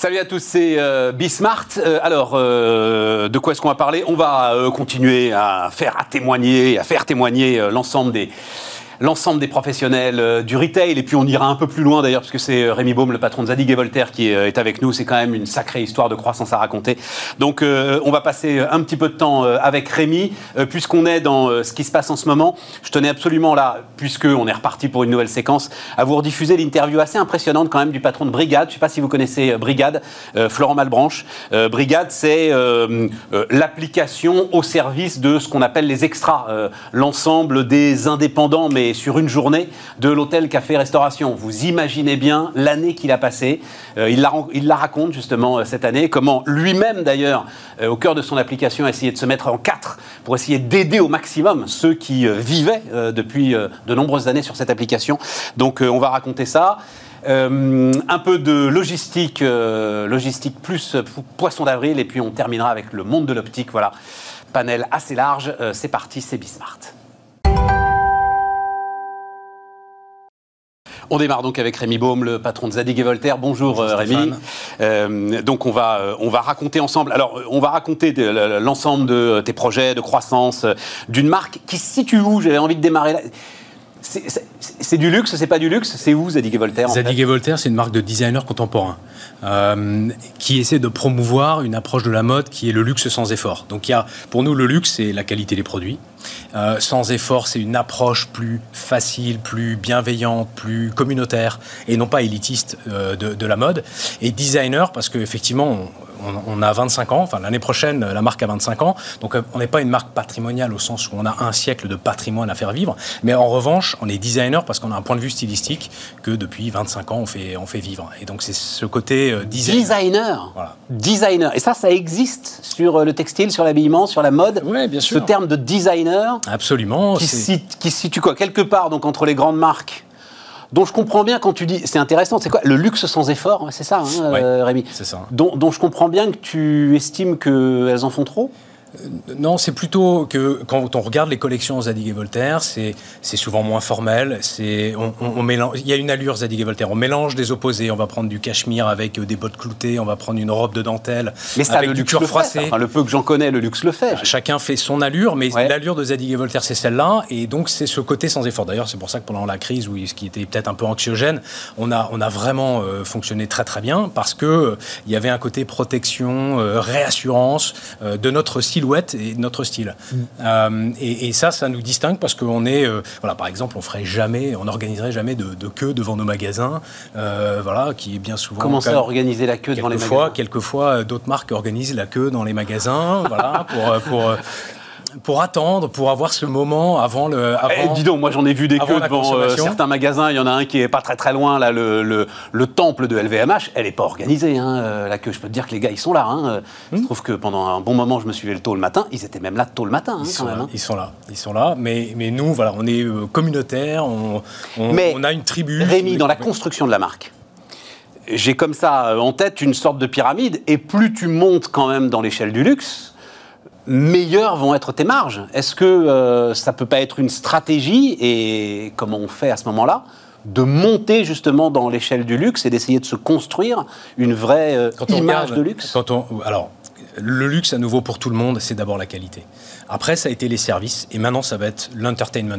Salut à tous, c'est euh, Bismart. Euh, alors, euh, de quoi est-ce qu'on va parler? On va euh, continuer à faire à témoigner, à faire témoigner l'ensemble des l'ensemble des professionnels euh, du retail et puis on ira un peu plus loin d'ailleurs parce que c'est euh, Rémi Baume, le patron de Zadig et Voltaire qui euh, est avec nous. C'est quand même une sacrée histoire de croissance à raconter. Donc on va passer un petit peu de temps avec Rémi puisqu'on est dans ce qui se passe en ce moment. Je tenais absolument là, puisque on est reparti pour une nouvelle séquence, à vous rediffuser l'interview assez impressionnante quand même du patron de Brigade. Je ne sais pas si vous connaissez Brigade, Florent Malbranche. Brigade, c'est l'application au service de ce qu'on appelle les extras, l'ensemble des indépendants, mais sur une journée de l'hôtel Café Restauration. Vous imaginez bien l'année qu'il a passée. Euh, il, la, raconte justement euh, cette année, comment lui-même d'ailleurs, euh, au cœur de son application, a essayé de se mettre en quatre pour essayer d'aider au maximum ceux qui vivaient depuis de nombreuses années sur cette application. Donc on va raconter ça. Un peu de logistique, logistique plus po- poisson d'avril, et puis on terminera avec le monde de l'optique. Voilà, panel assez large. C'est parti, c'est Bismart. On démarre donc avec Rémi Baume, le patron de Zadig et Voltaire. Bonjour, Bonjour, euh, Rémi. Euh, donc on va, euh, on va raconter ensemble. Alors euh, on va raconter l'ensemble de tes projets de croissance d'une marque qui se situe où? J'avais envie de démarrer là. C'est- du luxe, c'est pas du luxe? C'est où Zadig et Voltaire en fait? Zadig et Voltaire, c'est une marque de designers contemporains euh, qui essaie de promouvoir une approche de la mode qui est le luxe sans effort. Donc il y a, pour nous, le luxe, c'est la qualité des produits. Euh, sans effort, c'est une approche plus facile, plus bienveillante, plus communautaire et non pas élitiste euh, de, de la mode. Et designer, parce qu'effectivement, on, a 25 ans, enfin l'année prochaine, la marque a 25 ans, donc euh, on n'est pas une marque patrimoniale au sens où on a un siècle de patrimoine à faire vivre, mais en revanche, on est designer parce qu'on a un point de vue stylistique que depuis 25 ans, on fait, on fait vivre. Et donc c'est ce côté euh, design. Designer. Voilà. Designer. Et ça, ça existe sur euh, le textile, sur l'habillement, sur la mode. Ouais, bien Ce sûr. terme de designer Absolument. qui, c'est- se sit- qui situe quoi? Quelque part donc entre les grandes marques. Dont je comprends bien quand tu dis, c'est intéressant, c'est quoi Le luxe sans effort, c'est ça, hein, Ouais, euh, Rémi? c'est ça. Dont, dont je comprends bien que tu estimes qu'elles en font trop? Non, c'est plutôt que quand on regarde les collections Zadig et Voltaire, c'est souvent moins formel. C'est on, on- on mélange. Il y a une allure Zadig et Voltaire. On mélange des opposés. On va prendre du cachemire avec euh, des bottes cloutées. On va prendre une robe de dentelle Mais ça, avec le du luxe cuir le fait. froissé. Enfin, le peu que j'en connais, le luxe le fait. Chacun fait son allure, mais Ouais. l'allure de Zadig et Voltaire, c'est celle-là, et donc c'est ce côté sans effort. D'ailleurs, c'est pour ça que pendant la crise, où ce qui était peut-être un peu anxiogène, on a, on a vraiment euh, fonctionné très très bien parce que euh, il y avait un côté protection, euh, réassurance de notre silhouette et de notre style. Euh, et, et ça, ça nous distingue parce qu'on est, euh, voilà, par exemple, on ferait jamais, on n'organiserait jamais de, de queue devant nos magasins, euh, voilà, qui est bien souvent Comment ça organiser la queue devant les Quelquefois, magasins quelquefois, euh, d'autres marques organisent la queue dans les magasins, voilà, pour, pour, pour attendre, pour avoir ce moment avant le. Avant... Eh, dis donc, moi j'en ai vu des queues devant euh, certains magasins. Il y en a un qui est pas très très loin, là, le, le, le temple de LVMH. Elle est pas organisée, hein, euh, la queue. Je peux te dire que les gars, ils sont là. Hein. Euh, Hmm. Je trouve que pendant un bon moment, je me suis levé le tôt le matin. Ils étaient même là tôt le matin, hein, Ils quand sont, même. là, hein. ils sont là, ils sont là, mais, mais nous, voilà, on est euh, communautaire, on, on, Mais on a une tribu. Rémi, dans la construction de la marque, j'ai comme ça en tête une sorte de pyramide, et plus tu montes quand même dans l'échelle du luxe, meilleures vont être tes marges. Est-ce que euh, ça peut pas être une stratégie, et comment on fait à ce moment-là de monter justement dans l'échelle du luxe et d'essayer de se construire une vraie euh, image regarde- de luxe? Quand on, alors, le luxe à nouveau pour tout le monde, c'est d'abord la qualité. Après, ça a été les services, et maintenant, ça va être l'entertainment.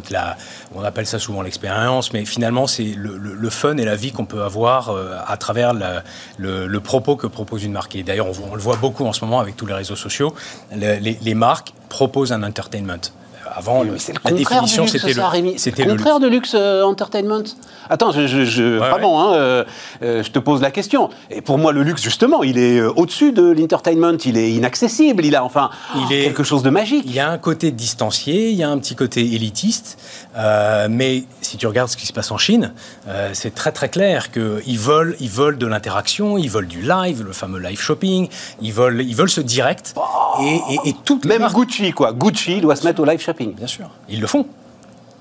On appelle ça souvent l'expérience, mais finalement, c'est le, fun et la vie qu'on peut avoir euh, à travers le, propos que propose une marque. Et d'ailleurs, on, le voit beaucoup en ce moment avec tous les réseaux sociaux. Le- les, les marques proposent un entertainment. Avant, le- Mais c'est le la définition, c'était le, c'était contraire de luxe euh, entertainment. Attends, je, je- je- Ouais, vraiment, hein, euh, euh, je te pose la question. Et pour moi, le luxe, justement, il est au-dessus de l'entertainment. Il est inaccessible. Il a enfin Il est- quelque chose de magique. Il y a un côté distancié, il y a un petit côté élitiste, euh, mais si tu regardes ce qui se passe en Chine, euh, c'est très très clair qu'ils veulent, ils veulent de l'interaction, ils veulent du live, le fameux live shopping, ils veulent, ils veulent ce direct, et, et, et toutes les Même marques- Gucci, quoi. Gucci doit se mettre au live shopping. Bien sûr, ils le font.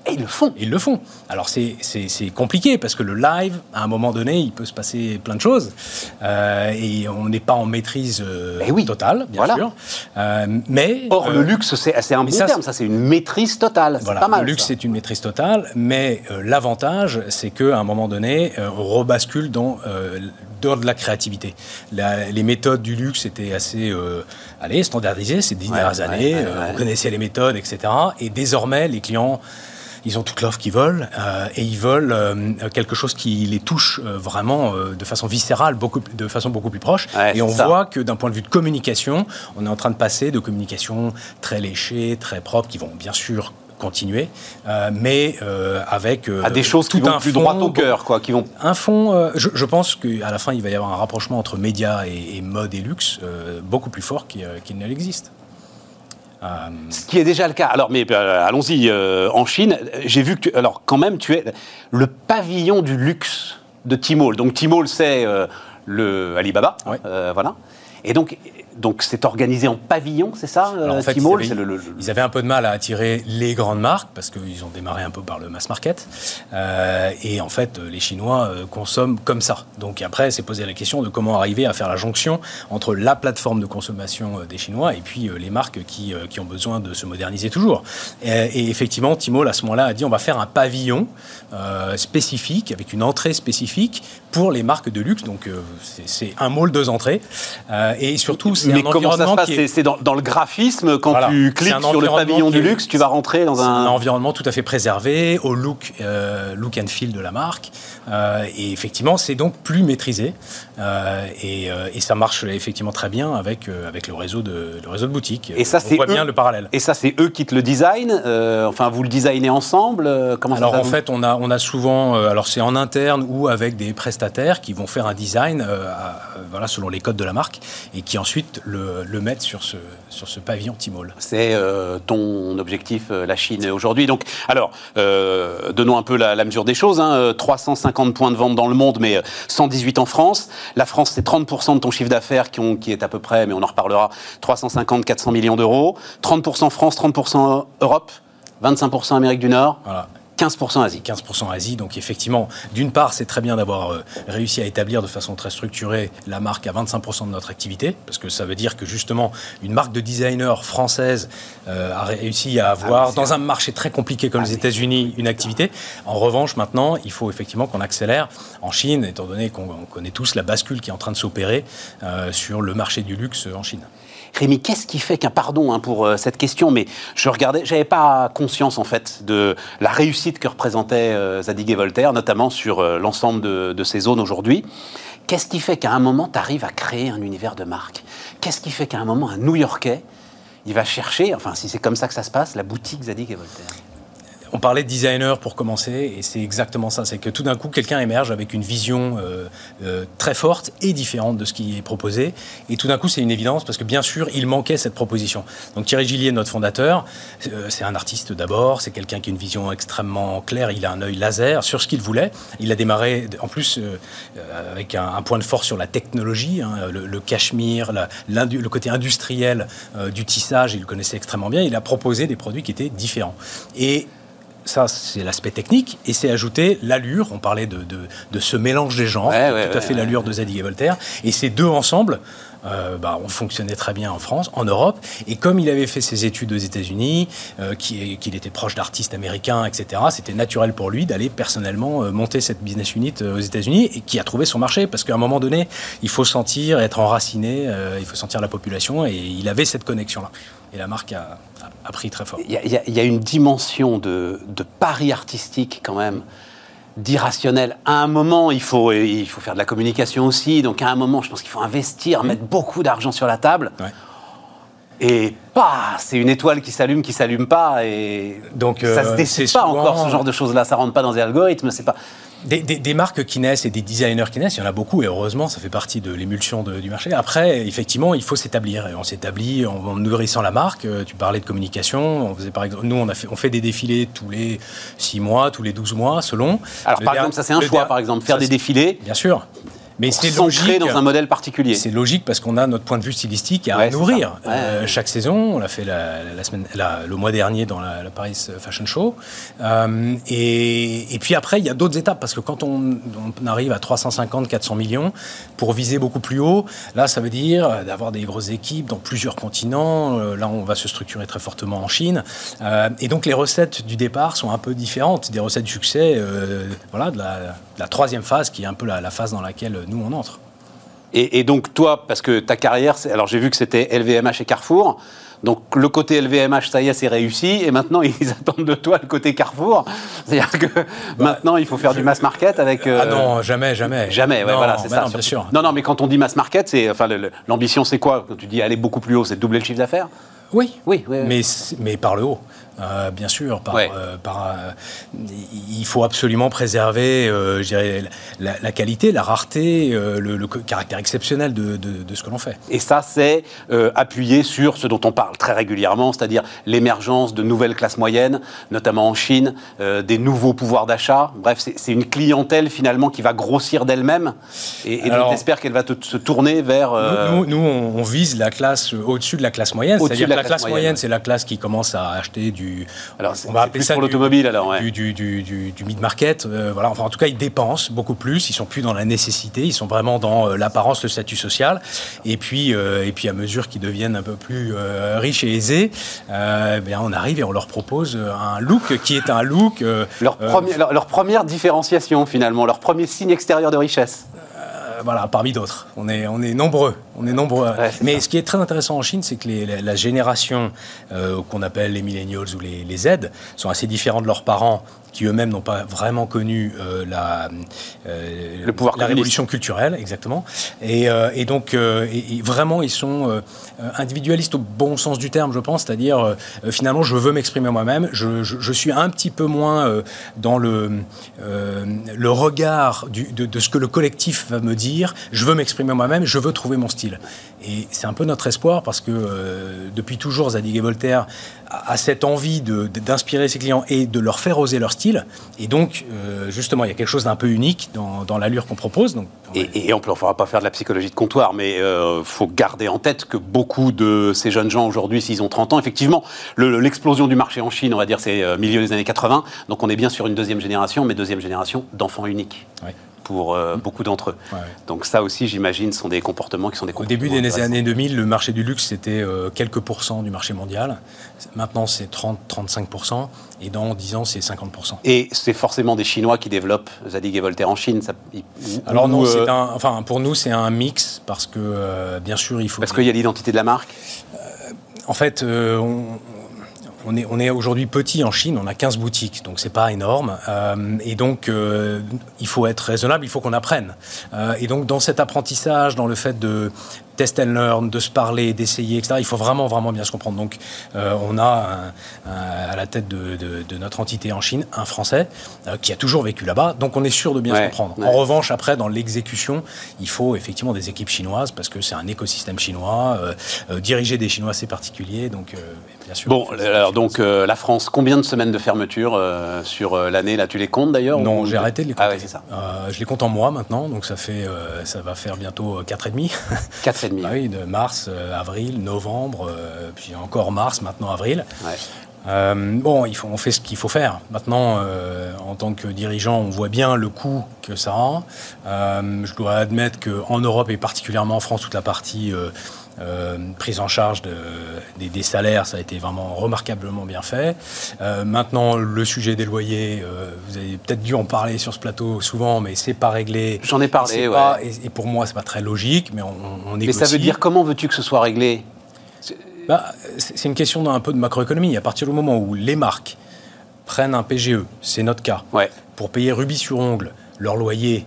Et ils le font. Ils le font. Alors c'est compliqué parce que le live, à un moment donné, il peut se passer plein de choses. Euh, et on n'est pas en maîtrise euh, oui. totale, bien sûr. Euh, mais, Or, le luxe, c'est un bon ça, terme. Ça, c'est une maîtrise totale. Voilà, pas mal, le luxe, c'est une maîtrise totale. Mais l'avantage, c'est qu'à un moment donné, on rebascule dans, dans de la créativité. les méthodes du luxe étaient assez allez, standardisées ces dix dernières années. on connaissait les méthodes, etc. Et désormais, les clients ils ont toute l'offre qu'ils veulent euh, et ils veulent euh, quelque chose qui les touche euh, vraiment de façon viscérale, beaucoup, de façon beaucoup plus proche. et on voit que d'un point de vue de communication, on est en train de passer de communication très léchée, très propre, qui vont bien sûr continuer, mais avec à des choses tout qui vont un plus droit au cœur, quoi, qui vont un fond. Je, pense qu'à la fin, il va y avoir un rapprochement entre médias et, mode et luxe beaucoup plus fort qu'il ne l'existe. Euh, Ce qui est déjà le cas. Alors, mais euh, allons-y. Euh, en Chine, j'ai vu que, tu, alors quand même, tu es le pavillon du luxe de Tmall. Donc Tmall, c'est le Alibaba, voilà. Et donc, donc c'est organisé en pavillon, c'est ça Alors, en fait, ils, avaient, un peu de mal à attirer les grandes marques parce qu'ils ont démarré un peu par le mass market. Euh, et en fait, les Chinois euh, consomment comme ça. Donc après, c'est poser la question de comment arriver à faire la jonction entre la plateforme de consommation euh, des Chinois et puis les marques qui, qui, ont besoin de se moderniser toujours. Et, effectivement, Tmall, à ce moment-là, a dit on va faire un pavillon spécifique, avec une entrée spécifique pour les marques de luxe. Donc c'est un mall, deux entrées. et surtout, mais comment ça se passe C'est dans, le graphisme, quand tu cliques sur le pavillon du luxe, tu vas rentrer dans un... un... environnement tout à fait préservé, au look, euh, look and feel de la marque. Euh, et effectivement, c'est donc plus maîtrisé. Euh, et, ça marche effectivement très bien avec, avec le, réseau de, le réseau de boutiques. Et ça, c'est bien le parallèle. Et ça, c'est eux qui te le designent Enfin, vous le designez ensemble Comment Alors, en fait, on a, on a souvent... alors, c'est en interne ou avec des prestataires qui vont faire un design voilà, selon les codes de la marque et qui ensuite le, mettre sur ce, sur ce pavillon Timol. C'est euh, ton objectif, euh, la Chine aujourd'hui. Donc, alors, euh, donnons un peu la, mesure des choses. 350 hein. points de vente dans le monde, mais 118 en France. La France, c'est 30% de ton chiffre d'affaires qui, qui, est à peu près, mais on en reparlera, 350-400 millions d'euros. 30% France, 30% Europe, 25% Amérique du Nord. Voilà. 15% Asie. 15% Asie. Donc effectivement, d'une part, c'est très bien d'avoir euh, réussi à établir de façon très structurée la marque à 25% de notre activité, parce que ça veut dire que justement, une marque de designer française euh, a réussi à avoir, ah, dans un marché très compliqué comme les États-Unis, une activité. En revanche, maintenant, il faut effectivement qu'on accélère en Chine, étant donné qu'on connaît tous la bascule qui est en train de s'opérer euh, sur le marché du luxe en Chine. Rémi, qu'est-ce qui fait qu'un pardon hein, pour euh, cette question, mais je regardais, j'avais pas conscience en fait de la réussite que représentait euh, Zadig et Voltaire, notamment sur euh, l'ensemble de, ces zones aujourd'hui. Qu'est-ce qui fait qu'à un moment, tu arrives à créer un univers de marque? Qu'est-ce qui fait qu'à un moment, un New-Yorkais, il va chercher, enfin si c'est comme ça que ça se passe, la boutique Zadig et Voltaire? On parlait de designer pour commencer, et c'est exactement ça. C'est que tout d'un coup, quelqu'un émerge avec une vision euh, euh, très forte et différente de ce qui est proposé. Et tout d'un coup, c'est une évidence parce que bien sûr, il manquait cette proposition. Donc Thierry Gillier, notre fondateur, euh, c'est un artiste d'abord, c'est quelqu'un qui a une vision extrêmement claire, il a un œil laser sur ce qu'il voulait. Il a démarré en plus avec un, point de force sur la technologie, hein, le, cachemire, le côté industriel du tissage, il le connaissait extrêmement bien. Il a proposé des produits qui étaient différents. Et ça, c'est l'aspect technique, et c'est ajouter l'allure. On parlait de, de, ce mélange des genres, tout à fait l'allure de Zadig et Voltaire. Et ces deux ensemble euh, bah, ont fonctionné très bien en France, en Europe. Et comme il avait fait ses études aux États-Unis, euh, qu'il était proche d'artistes américains, etc., c'était naturel pour lui d'aller personnellement euh, monter cette business unit aux États-Unis et qui a trouvé son marché. Parce qu'à un moment donné, il faut sentir, être enraciné, il faut sentir la population, et il avait cette connexion-là. Et la marque a, a pris très fort. Il y, a une dimension de, de pari artistique quand même d'irrationnel. À un moment, il faut, il faut faire de la communication aussi. Donc à un moment, je pense qu'il faut investir, mmh. mettre beaucoup d'argent sur la table. Et pas, c'est une étoile qui s'allume, qui s'allume pas, et donc ça se euh, décide pas encore ce genre de choses-là. Ça rentre pas dans les algorithmes. C'est pas. Des, marques qui naissent et des designers qui naissent, il y en a beaucoup et heureusement, ça fait partie de l'émulsion du marché. Après, effectivement, il faut s'établir et on s'établit en, nourrissant la marque. Euh, tu parlais de communication. On faisait par exemple, nous, on, a fait, on fait des défilés tous les 6 mois, tous les 12 mois, selon. Alors, par exemple, ça c'est un choix, par exemple, faire des défilés. Bien sûr. Mais c'est logique dans un modèle particulier. C'est logique parce qu'on a notre point de vue stylistique à nourrir. Euh, chaque saison, on l'a fait la, semaine, le mois dernier dans la, Paris Fashion Show. Euh, et, puis après, il y a d'autres étapes parce que quand on, arrive à 350, 400 millions, pour viser beaucoup plus haut, là, ça veut dire d'avoir des grosses équipes dans plusieurs continents. Euh, là, on va se structurer très fortement en Chine. et donc, les recettes du départ sont un peu différentes des recettes du succès, voilà, de la, troisième phase qui est un peu la phase dans laquelle nous, on entre. Et, donc toi, parce que ta carrière, alors j'ai vu que c'était LVMH et Carrefour, donc le côté LVMH, ça y est, c'est réussi, et maintenant ils attendent de toi le côté Carrefour. C'est-à-dire que bah, maintenant il faut faire du mass market avec. Ah non, jamais, jamais. Jamais, ouais, voilà, c'est ça. Non, bien sûr. Non, non, mais quand on dit mass market, c'est, enfin, l'ambition c'est quoi? Quand tu dis aller beaucoup plus haut, c'est doubler le chiffre d'affaires? Oui, oui, oui, Mais, mais par le haut. Euh, bien sûr, par, euh, euh, il faut absolument préserver je dirais, la, qualité, la rareté, le, caractère exceptionnel de, de, ce que l'on fait. Et ça, c'est appuyé sur ce dont on parle très régulièrement, c'est-à-dire l'émergence de nouvelles classes moyennes, notamment en Chine, des nouveaux pouvoirs d'achat. Bref, c'est une clientèle finalement qui va grossir d'elle-même et, et donc j'espère qu'elle va se tourner vers... Nous, nous, on, vise la classe au-dessus de la classe moyenne, c'est-à-dire la, classe, moyenne, c'est la classe qui commence à acheter du. Alors, on va appeler ça pour l'automobile alors. Du, du, du, du mid-market. Euh, voilà. Enfin, en tout cas, ils dépensent beaucoup plus. Ils sont plus dans la nécessité. Ils sont vraiment dans euh, l'apparence, le statut social. Et puis, euh, et puis, à mesure qu'ils deviennent un peu plus riches et aisés, bien, on arrive et on leur propose un look qui est un look. Leur, leur, leur première différenciation finalement, leur premier signe extérieur de richesse. Voilà, parmi d'autres. On est, on est nombreux. On est nombreux. Mais ce qui est très intéressant en Chine, c'est que la, génération euh, qu'on appelle les millennials ou les, les Z sont assez différents de leurs parents qui eux-mêmes n'ont pas vraiment connu euh, la, euh, le pouvoir la révolution culturelle, exactement. Et, euh, et donc, et, vraiment, ils sont individualistes au bon sens du terme, je pense, c'est-à-dire, finalement, je veux m'exprimer moi-même, je, je, suis un petit peu moins dans le, le regard du, de, de, ce que le collectif va me dire, je veux m'exprimer moi-même, je veux trouver mon style. Et c'est un peu notre espoir, parce que depuis toujours, Zadig et Voltaire a cette envie d'inspirer ses clients et de leur faire oser leur style. Et donc, euh, justement, il y a quelque chose d'un peu unique dans, dans l'allure qu'on propose. Donc, et, on ne fera pas faire de la psychologie de comptoir, mais il euh, faut garder en tête que beaucoup de ces jeunes gens aujourd'hui, s'ils ont 30 ans, effectivement, l'explosion du marché en Chine, on va dire, c'est euh, milieu des années 80. Donc on est bien sur une deuxième génération, mais deuxième génération d'enfants uniques pour euh, beaucoup d'entre eux. Donc ça aussi, j'imagine, sont des comportements qui sont des Au début des années 2000, le marché du luxe, c'était euh, quelques pourcents du marché mondial. Maintenant, c'est 30-35%, et dans 10 ans, c'est 50%. Et c'est forcément des Chinois qui développent Zadig et Voltaire en Chine ça, Alors non, euh, un, enfin, pour nous, c'est un mix, parce que, bien sûr, il faut... Parce qu'il y a l'identité de la marque? En fait, on on est, aujourd'hui petit en Chine, on a 15 boutiques, donc c'est pas énorme. Euh, et donc, euh, il faut être raisonnable, il faut qu'on apprenne. Euh, et donc, dans cet apprentissage, dans le fait de test and learn, de se parler, d'essayer, etc. Il faut vraiment, vraiment bien se comprendre. Donc, euh, on a à la tête de, notre entité en Chine un Français euh, qui a toujours vécu là-bas. Donc, on est sûr de bien se comprendre. En revanche, après, dans l'exécution, il faut effectivement des équipes chinoises parce que c'est un écosystème chinois. Euh, diriger des Chinois, c'est particulier. Donc, bien sûr. Bon, alors, donc, la France, combien de semaines de fermeture sur l'année Là, tu les comptes d'ailleurs Non, j'ai arrêté de les compter. Ah, c'est ça. je les compte en mois maintenant. Donc, ça, fait, ça va faire bientôt 4,5. 4,5 bah oui, de mars, euh, avril, novembre, euh, puis encore mars, maintenant avril. Euh, bon, il faut, on fait ce qu'il faut faire. Maintenant, en tant que dirigeant, on voit bien le coût que ça a. je dois admettre qu'en Europe et particulièrement en France, toute la partie euh, prise en charge de, des, salaires, ça a été vraiment remarquablement bien fait. Euh, maintenant, le sujet des loyers, euh, vous avez peut-être dû en parler sur ce plateau souvent, mais c'est pas réglé. J'en ai parlé, ouais. Pas, et, pour moi, c'est pas très logique, mais on, on négocie. Mais ça veut dire comment veux-tu que ce soit réglé? Bah, C'est une question d'un peu de macroéconomie. À partir du moment où les marques prennent un PGE, c'est notre cas, ouais. pour payer rubis sur ongle leur loyer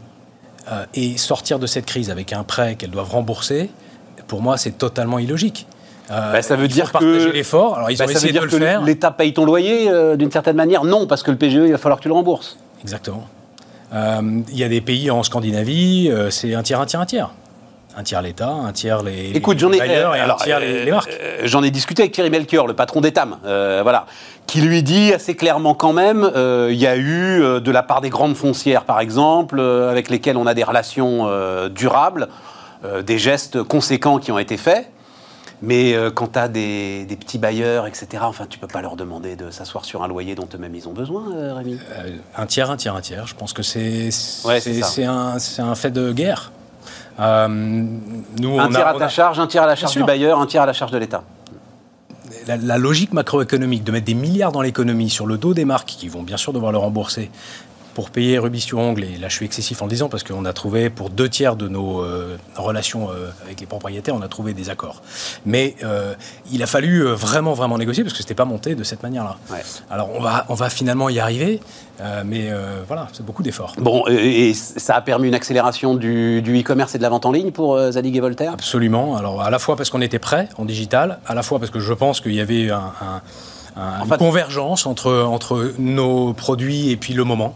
et sortir de cette crise avec un prêt qu'elles doivent rembourser, pour moi, c'est totalement illogique. Euh, bah, ça veut dire que l'effort. Alors ils bah, ont essayé de le faire. L'État paye ton loyer euh, d'une certaine manière. Non, parce que le PGE, il va falloir que tu le rembourses. Exactement. Euh, il y a des pays en Scandinavie, c'est un tiers, un tiers, un tiers. Un tiers l'État, un tiers les, Écoute, j'en ai, bailleurs et alors, un tiers les, les marques. J'en ai discuté avec Thierry Melchior, le patron d'Etam, voilà, qui lui dit assez clairement quand même, il y a eu de la part des grandes foncières, par exemple, avec lesquelles on a des relations durables, euh, des gestes conséquents qui ont été faits. Mais euh, quand tu as des, des petits bailleurs, etc., enfin, tu peux pas leur demander de s'asseoir sur un loyer dont eux-mêmes ils ont besoin, euh, Rémi? Un tiers, un tiers, un tiers. Je pense que c'est Ouais, un, fait de guerre. Euh, nous, un on tiers a, à ta a- charge, un tiers à la charge du bailleur, un tiers à la charge de l'État. la, la logique macroéconomique de mettre des milliards dans l'économie sur le dos des marques qui vont bien sûr devoir le rembourser pour payer rubis sur ongle, et là je suis excessif en le disant parce qu'on a trouvé pour deux tiers de nos euh, relations euh, avec les propriétaires, on a trouvé des accords. Mais euh, il a fallu vraiment vraiment négocier parce que c'était pas monté de cette manière-là. Ouais. Alors on va, on va finalement y arriver, mais voilà, c'est beaucoup d'efforts. Bon, et, et ça a permis une accélération du, du e-commerce et de la vente en ligne pour Zadig et Voltaire? Absolument. Alors, à la fois parce qu'on était prêt en digital, à la fois parce que je pense qu'il y avait un, un- un- En fait- une convergence entre, entre nos produits et puis le moment.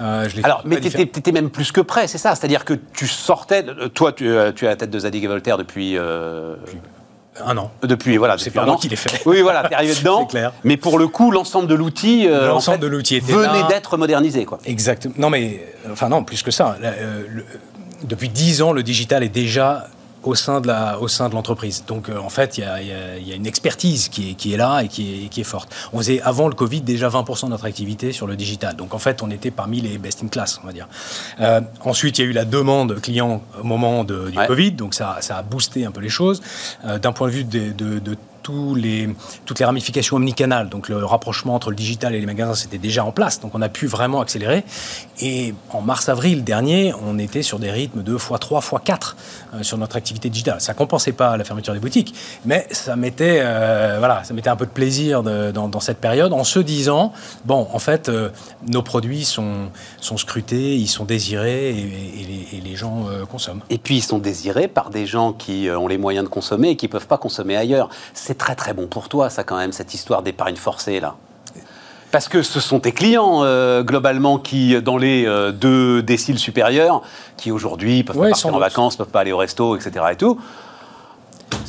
Euh, je Alors, mais tu étais, même plus que prêt, c'est ça? C'est-à-dire que tu sortais. Toi, tu, euh, tu es à la tête de Zadig et Voltaire depuis. euh, Un an. depuis, voilà, C'est depuis pas un moi an. qui l'ai fait. Oui, voilà, t'es arrivé dedans. C'est clair. Mais pour le coup, l'ensemble de l'outil. euh, L'ensemble en fait, de l'outil venait d'être modernisé, quoi. Exactement. Non, mais enfin non, plus que ça. Là, euh, le- depuis dix ans, le digital est déjà au sein de la, au sein de l'entreprise. Donc euh, en fait, il y y a- il y a une expertise qui est, qui est là et qui est, qui est forte. On faisait avant le Covid déjà 20% de notre activité sur le digital. Donc en fait, on était parmi les best in class, on va dire. Euh, ensuite, il y a eu la demande client au moment de- du Ouais. Covid, donc ça, ça a boosté un peu les choses. Euh, D'un point de vue de, de- de les, toutes les ramifications omnicanales, donc le rapprochement entre le digital et les magasins, c'était déjà en place. Donc on a pu vraiment accélérer. Et en mars-avril dernier, on était sur des rythmes de x3, x4 euh, sur notre activité digitale. Ça compensait pas la fermeture des boutiques, mais ça mettait, euh, voilà, ça mettait un peu de plaisir dans, cette période en se disant, bon, en fait, euh, nos produits sont, scrutés, ils sont désirés et, les, gens euh, consomment. Et puis, ils sont désirés par des gens qui ont les moyens de consommer et qui ne peuvent pas consommer ailleurs. C'est très, très bon pour toi, ça, quand même, cette histoire d'épargne forcée, là. Parce que ce sont tes clients, euh, globalement, qui, dans les euh, deux déciles supérieurs, qui aujourd'hui peuvent Ouais, pas partir en doute. vacances, peuvent pas aller au resto, etc. et tout,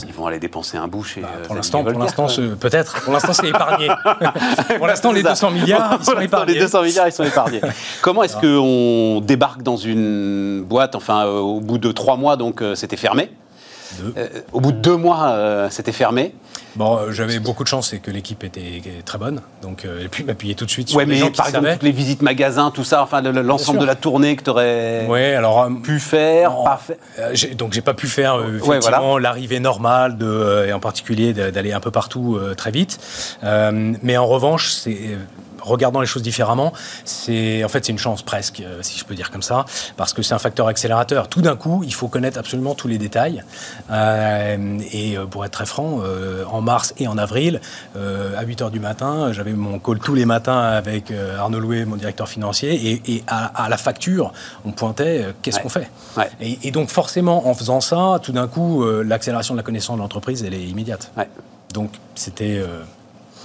ils vont aller dépenser un bout chez. Bah, euh, pour l'instant, pour peut-être. Pour l'instant, c'est épargné. pour l'instant, les C'est ça. 200 milliards, ils sont épargnés. Les 200 milliards, ils sont épargnés. Comment est-ce qu'on débarque dans une boîte Enfin, au bout de trois mois, donc c'était fermé. Euh, au bout de deux mois, euh, c'était fermé. Bon, euh, j'avais beaucoup de chance, c'est que l'équipe était, très bonne, donc euh, j'ai pu m'appuyer tout de suite sur Ouais, des mais gens qui par exemple, savaient. toutes les visites magasins, tout ça, enfin, le- le- l'ensemble de la tournée que tu aurais Ouais, alors pu faire, Non. pas j'ai- donc j'ai pas pu faire Ouais, effectivement l'arrivée normale de, et en particulier d'aller un peu partout très vite. Mais en revanche, c'est regardant les choses différemment, c'est en fait c'est une chance presque, euh, si je peux dire comme ça, parce que c'est un facteur accélérateur. Tout d'un coup, il faut connaître absolument tous les détails. Euh, et euh, pour être très franc, euh, en mars et en avril, euh, à 8 heures du matin, j'avais mon call tous les matins avec Arnaud Louet, mon directeur financier, et, et à, à la facture, on pointait qu'est-ce Ouais. qu'on fait. Ouais. Et, et donc forcément, en faisant ça, tout d'un coup, l'accélération de la connaissance de l'entreprise, elle est immédiate. Ouais. Donc c'était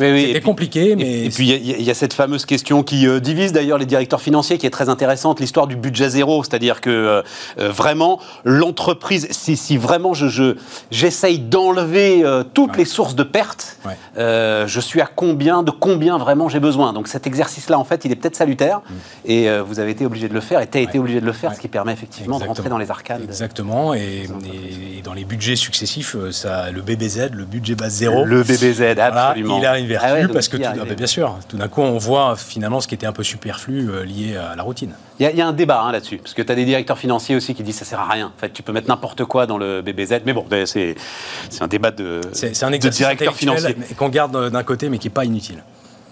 Oui, oui, et c'était compliqué, mais Et, et puis, il y a- y, cette fameuse question qui euh, divise d'ailleurs les directeurs financiers, qui est très intéressante, l'histoire du budget zéro. C'est-à-dire que euh, euh, vraiment, l'entreprise, si, si vraiment je, je- j'essaye d'enlever euh, toutes Ouais. les sources de pertes, Ouais. je suis à combien, de combien vraiment j'ai besoin. Donc cet exercice-là, en fait, il est peut-être salutaire. Et euh, vous avez été obligé de le faire, et tu as été Mm. Obligé de le faire, ce qui permet effectivement de rentrer dans les arcanes. de- exactement. Et, et- et dans les budgets successifs, ça, le BBZ, le budget base zéro. Le BBZ, absolument. Une vertu Ah ouais, parce que tout, ah ben, bien sûr, tout d'un coup on voit finalement ce qui était un peu superflu euh, lié à la routine. Il y, a- il y a un débat hein, là-dessus, parce que tu as des directeurs financiers aussi qui disent ça sert à rien. En fait, tu peux mettre n'importe quoi dans le BBZ, mais bon, ben, c'est un débat de, C'est c'est un de exercice directeur financier. qu'on garde euh, d'un côté mais qui n'est pas inutile.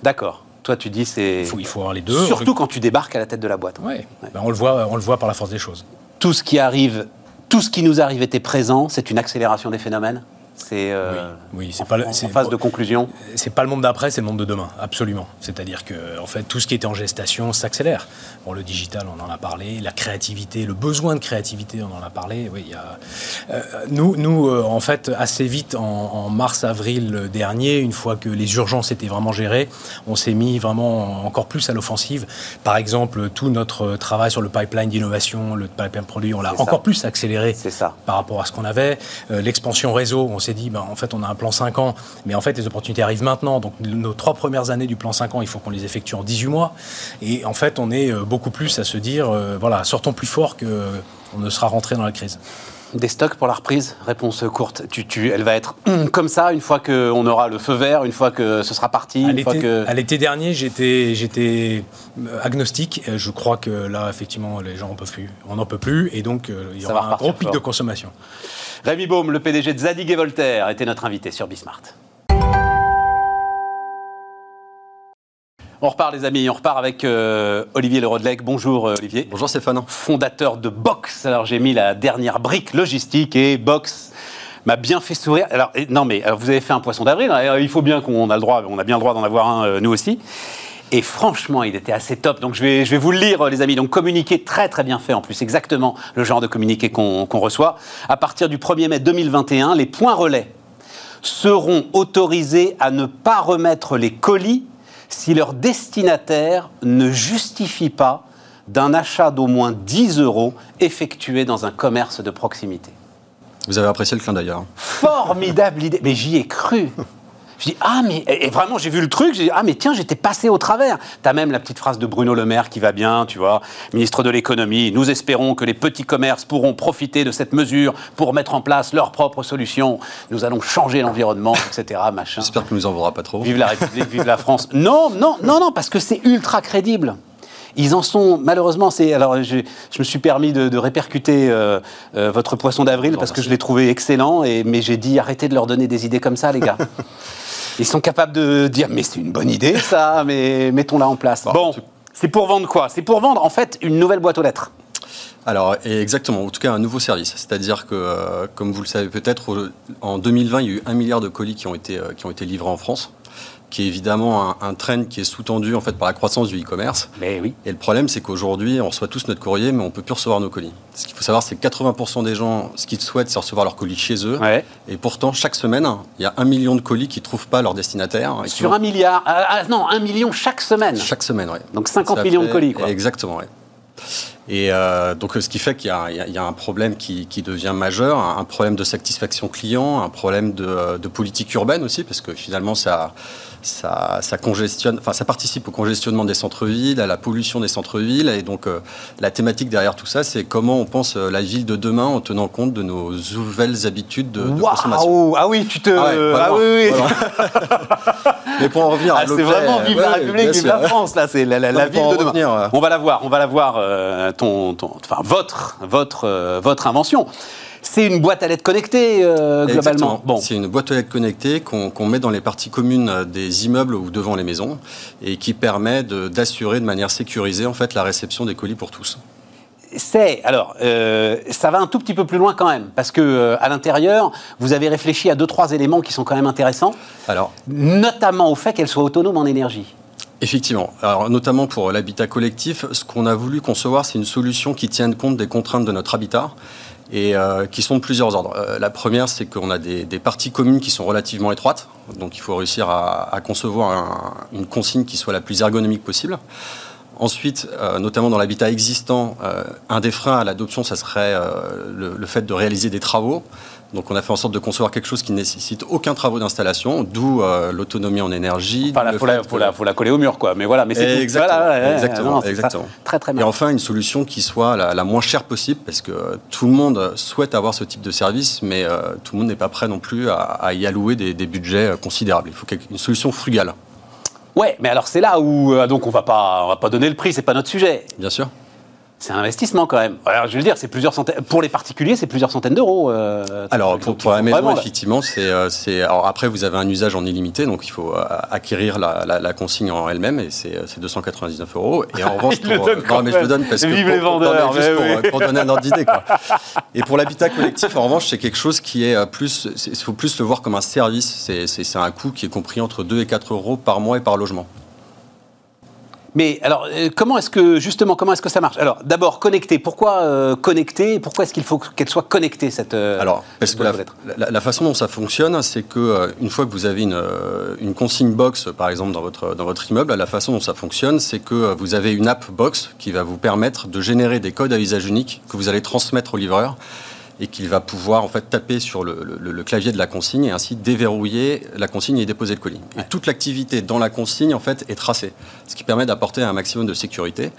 D'accord. Toi, tu dis c'est Il faut, il faut avoir les deux. surtout quand tu débarques à la tête de la boîte. Ouais. Ben, on le voit, on le voit par la force des choses. Tout ce qui arrive, tout ce qui nous arrive était présent. C'est une accélération des phénomènes? C'est euh, oui, c'est pas en, phase de conclusion. C'est pas le monde d'après, c'est le monde de demain, absolument. C'est-à-dire que en fait tout ce qui était en gestation s'accélère. Bon, le digital, on en a parlé, la créativité, le besoin de créativité, on en a parlé. Oui, y a, euh, nous, nous euh, en fait, assez vite en, mars-avril dernier, une fois que les urgences étaient vraiment gérées, on s'est mis vraiment encore plus à l'offensive. Par exemple, tout notre travail sur le pipeline d'innovation, le pipeline produit, on l'a encore plus accéléré ça. par rapport à ce qu'on avait. L'expansion réseau, on s'est dit, ben, en fait, on a un plan 5 ans, mais en fait, les opportunités arrivent maintenant. Donc, nos trois premières années du plan 5 ans, il faut qu'on les effectue en 18 mois. Et en fait, on est euh, beaucoup plus à se dire, euh, voilà, sortons plus fort qu'on ne sera rentré dans la crise. Des stocks pour la reprise Réponse courte. Tu, elle va être comme ça une fois qu'on aura le feu vert, une fois que ce sera parti À l'été dernier, j'étais agnostique. Je crois que là, effectivement, les gens n'en peuvent plus. On n'en peut plus. Et donc, euh, il y aura un gros pic de consommation. Rémi Baume, le PDG de Zadig et Voltaire, était notre invité sur Bismart. On repart les amis, on repart avec euh, Olivier Lerodelec. Bonjour euh, Olivier. Bonjour Stéphane. Fondateur de Box. Alors j'ai mis la dernière brique logistique et Box m'a bien fait sourire. Alors non mais vous avez fait un poisson d'avril, hein, il faut bien qu'on a le droit, on a bien le droit d'en avoir un euh, nous aussi. Et franchement, il était assez top. Donc je vais, je vais vous le lire, les amis. Donc communiqué très très bien fait en plus, exactement le genre de communiqué qu'on reçoit. À partir du 1er mai 2021, les points relais seront autorisés à ne pas remettre les colis si leur destinataire ne justifie pas d'un achat d'au moins 10 euros effectué dans un commerce de proximité. Vous avez apprécié le clin d'ailleurs. Formidable idée, mais j'y ai cru. Je dis, ah, mais. Et vraiment, j'ai vu le truc, j'ai dit, ah, mais tiens, j'étais passé au travers. T'as même la petite phrase de Bruno Le Maire qui va bien, tu vois. Ministre de l'économie, nous espérons que les petits commerces pourront profiter de cette mesure pour mettre en place leurs propres solutions. Nous allons changer l'environnement, etc. Machin. J'espère que nous en voudra pas trop. Vive la République, vive la France. Non, non, non, non, parce que c'est ultra crédible. Ils en sont malheureusement. C'est alors je, me suis permis de, répercuter euh, euh, votre poisson d'avril parce que je l'ai trouvé excellent. Et mais j'ai dit arrêtez de leur donner des idées comme ça, les gars. Ils sont capables de dire mais c'est une bonne idée ça, mais mettons-la en place. Bon, c'est pour vendre quoi? C'est pour vendre en fait une nouvelle boîte aux lettres. Alors, exactement, en tout cas un nouveau service. C'est-à-dire que, euh, comme vous le savez peut-être, en 2020, il y a eu un milliard de colis qui ont été, euh, qui ont été livrés en France qui est évidemment un, trend qui est sous-tendu en fait par la croissance du e-commerce. Mais oui. Et le problème, c'est qu'aujourd'hui, on reçoit tous notre courrier, mais on peut plus recevoir nos colis. Ce qu'il faut savoir, c'est que 80% des gens, ce qu'ils souhaitent, c'est recevoir leurs colis chez eux. Et pourtant, chaque semaine, il y a un million de colis qui ne trouvent pas leur destinataire. Sur un milliard ah, ah, Non, un million chaque semaine. Chaque semaine, oui. Donc 50 millions de colis, quoi. Exactement, oui. Et euh, donc, ce qui fait qu'il y, a un problème qui, devient majeur, un problème de satisfaction client, un problème de, de politique urbaine aussi, parce que finalement, ça ça, congestionne, enfin, ça participe au congestionnement des centres-villes, à la pollution des centres-villes. Et donc, euh, la thématique derrière tout ça, c'est comment on pense euh, la ville de demain en tenant compte de nos nouvelles habitudes de, consommation. Ah oui, tu te. Ah, ah oui, oui. Mais pour en revenir ah, C'est vraiment vive la République, vive la France, là. C'est la, ville de demain. On va la voir, on va la voir, euh, ton, enfin, votre, votre, votre invention. C'est une boîte à lettres connectée, euh, globalement. Bon. C'est une boîte à lettres connectée qu'on met dans les parties communes des immeubles ou devant les maisons et qui permet d'assurer de, manière sécurisée en fait, la réception des colis pour tous c'est alors euh, ça va un tout petit peu plus loin quand même parce que euh, à l'intérieur vous avez réfléchi à deux trois éléments qui sont quand même intéressants. Alors notamment au fait qu'elle soit autonome en énergie. Effectivement. Alors, notamment pour l'habitat collectif, ce qu'on a voulu concevoir, c'est une solution qui tienne compte des contraintes de notre habitat et euh, qui sont de plusieurs ordres. Euh, la première, c'est qu'on a des, parties communes qui sont relativement étroites, donc il faut réussir à, concevoir une consigne qui soit la plus ergonomique possible. Ensuite, euh, notamment dans l'habitat existant, un des freins à l'adoption, ça serait le, fait de réaliser des travaux. Donc on a fait en sorte de concevoir quelque chose qui ne nécessite aucun travaux d'installation, d'où euh, l'autonomie en énergie. Enfin, il faut, faut, la coller au mur, quoi. Mais voilà, mais c'est exactement, exactement, exactement. Très très bien. Et enfin une solution qui soit la, moins chère possible, parce que tout le monde souhaite avoir ce type de service, mais euh, tout le monde n'est pas prêt non plus à, y allouer des, budgets euh, considérables. Il faut une solution frugale. Ouais, mais alors c'est là où donc on va pas on va pas donner le prix, c'est pas notre sujet. Bien sûr c'est un investissement quand même. Alors, je veux dire, c'est plusieurs centaines. Pour les particuliers, c'est plusieurs centaines d'euros. Euh, alors, pour, la maison, effectivement, c'est, euh, c'est. Alors, après, vous avez un usage en illimité, donc il faut euh, acquérir la, consigne en elle-même, et c'est, 299 euros. Et en revanche, pour, non, mais je le donne parce que. les vendeurs, pour, pour, donner un ordre d'idée, quoi. Et pour l'habitat collectif, en revanche, c'est quelque chose qui est plus. Il faut plus le voir comme un service. C'est un coût qui est compris entre 2 et 4 euros par mois et par logement. Mais alors, euh, comment est-ce que, justement, comment est-ce que ça marche? Alors, d'abord, connecter. Pourquoi euh, connecter? Pourquoi est-ce qu'il faut qu'elle soit connectée, cette. Euh, alors, parce que la, façon dont ça fonctionne, c'est que une fois que vous avez une, une, consigne box, par exemple, dans votre, dans votre immeuble, la façon dont ça fonctionne, c'est que vous avez une app box qui va vous permettre de générer des codes à usage unique que vous allez transmettre au livreur et qu'il va pouvoir en fait taper sur le, clavier de la consigne et ainsi déverrouiller la consigne et déposer le colis. Et toute l'activité dans la consigne en fait est tracée, ce qui permet d'apporter un maximum de sécurité.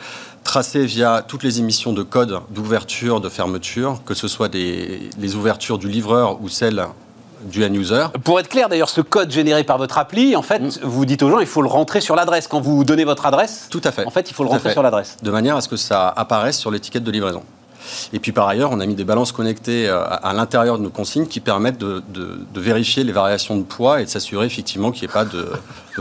Tracée via toutes les émissions de code d'ouverture, de fermeture, que ce soit des, les ouvertures du livreur ou celles du end-user. Pour être clair, d'ailleurs, ce code généré par votre appli, en fait, mm. vous dites aux gens, il faut le rentrer sur l'adresse. Quand vous donnez votre adresse, tout à fait. En fait, il faut le rentrer sur l'adresse. De manière à ce que ça apparaisse sur l'étiquette de livraison. Et puis par ailleurs, on a mis des balances connectées euh, à, l'intérieur de nos consignes qui permettent de, vérifier les variations de poids et de s'assurer effectivement qu'il n'y ait pas de,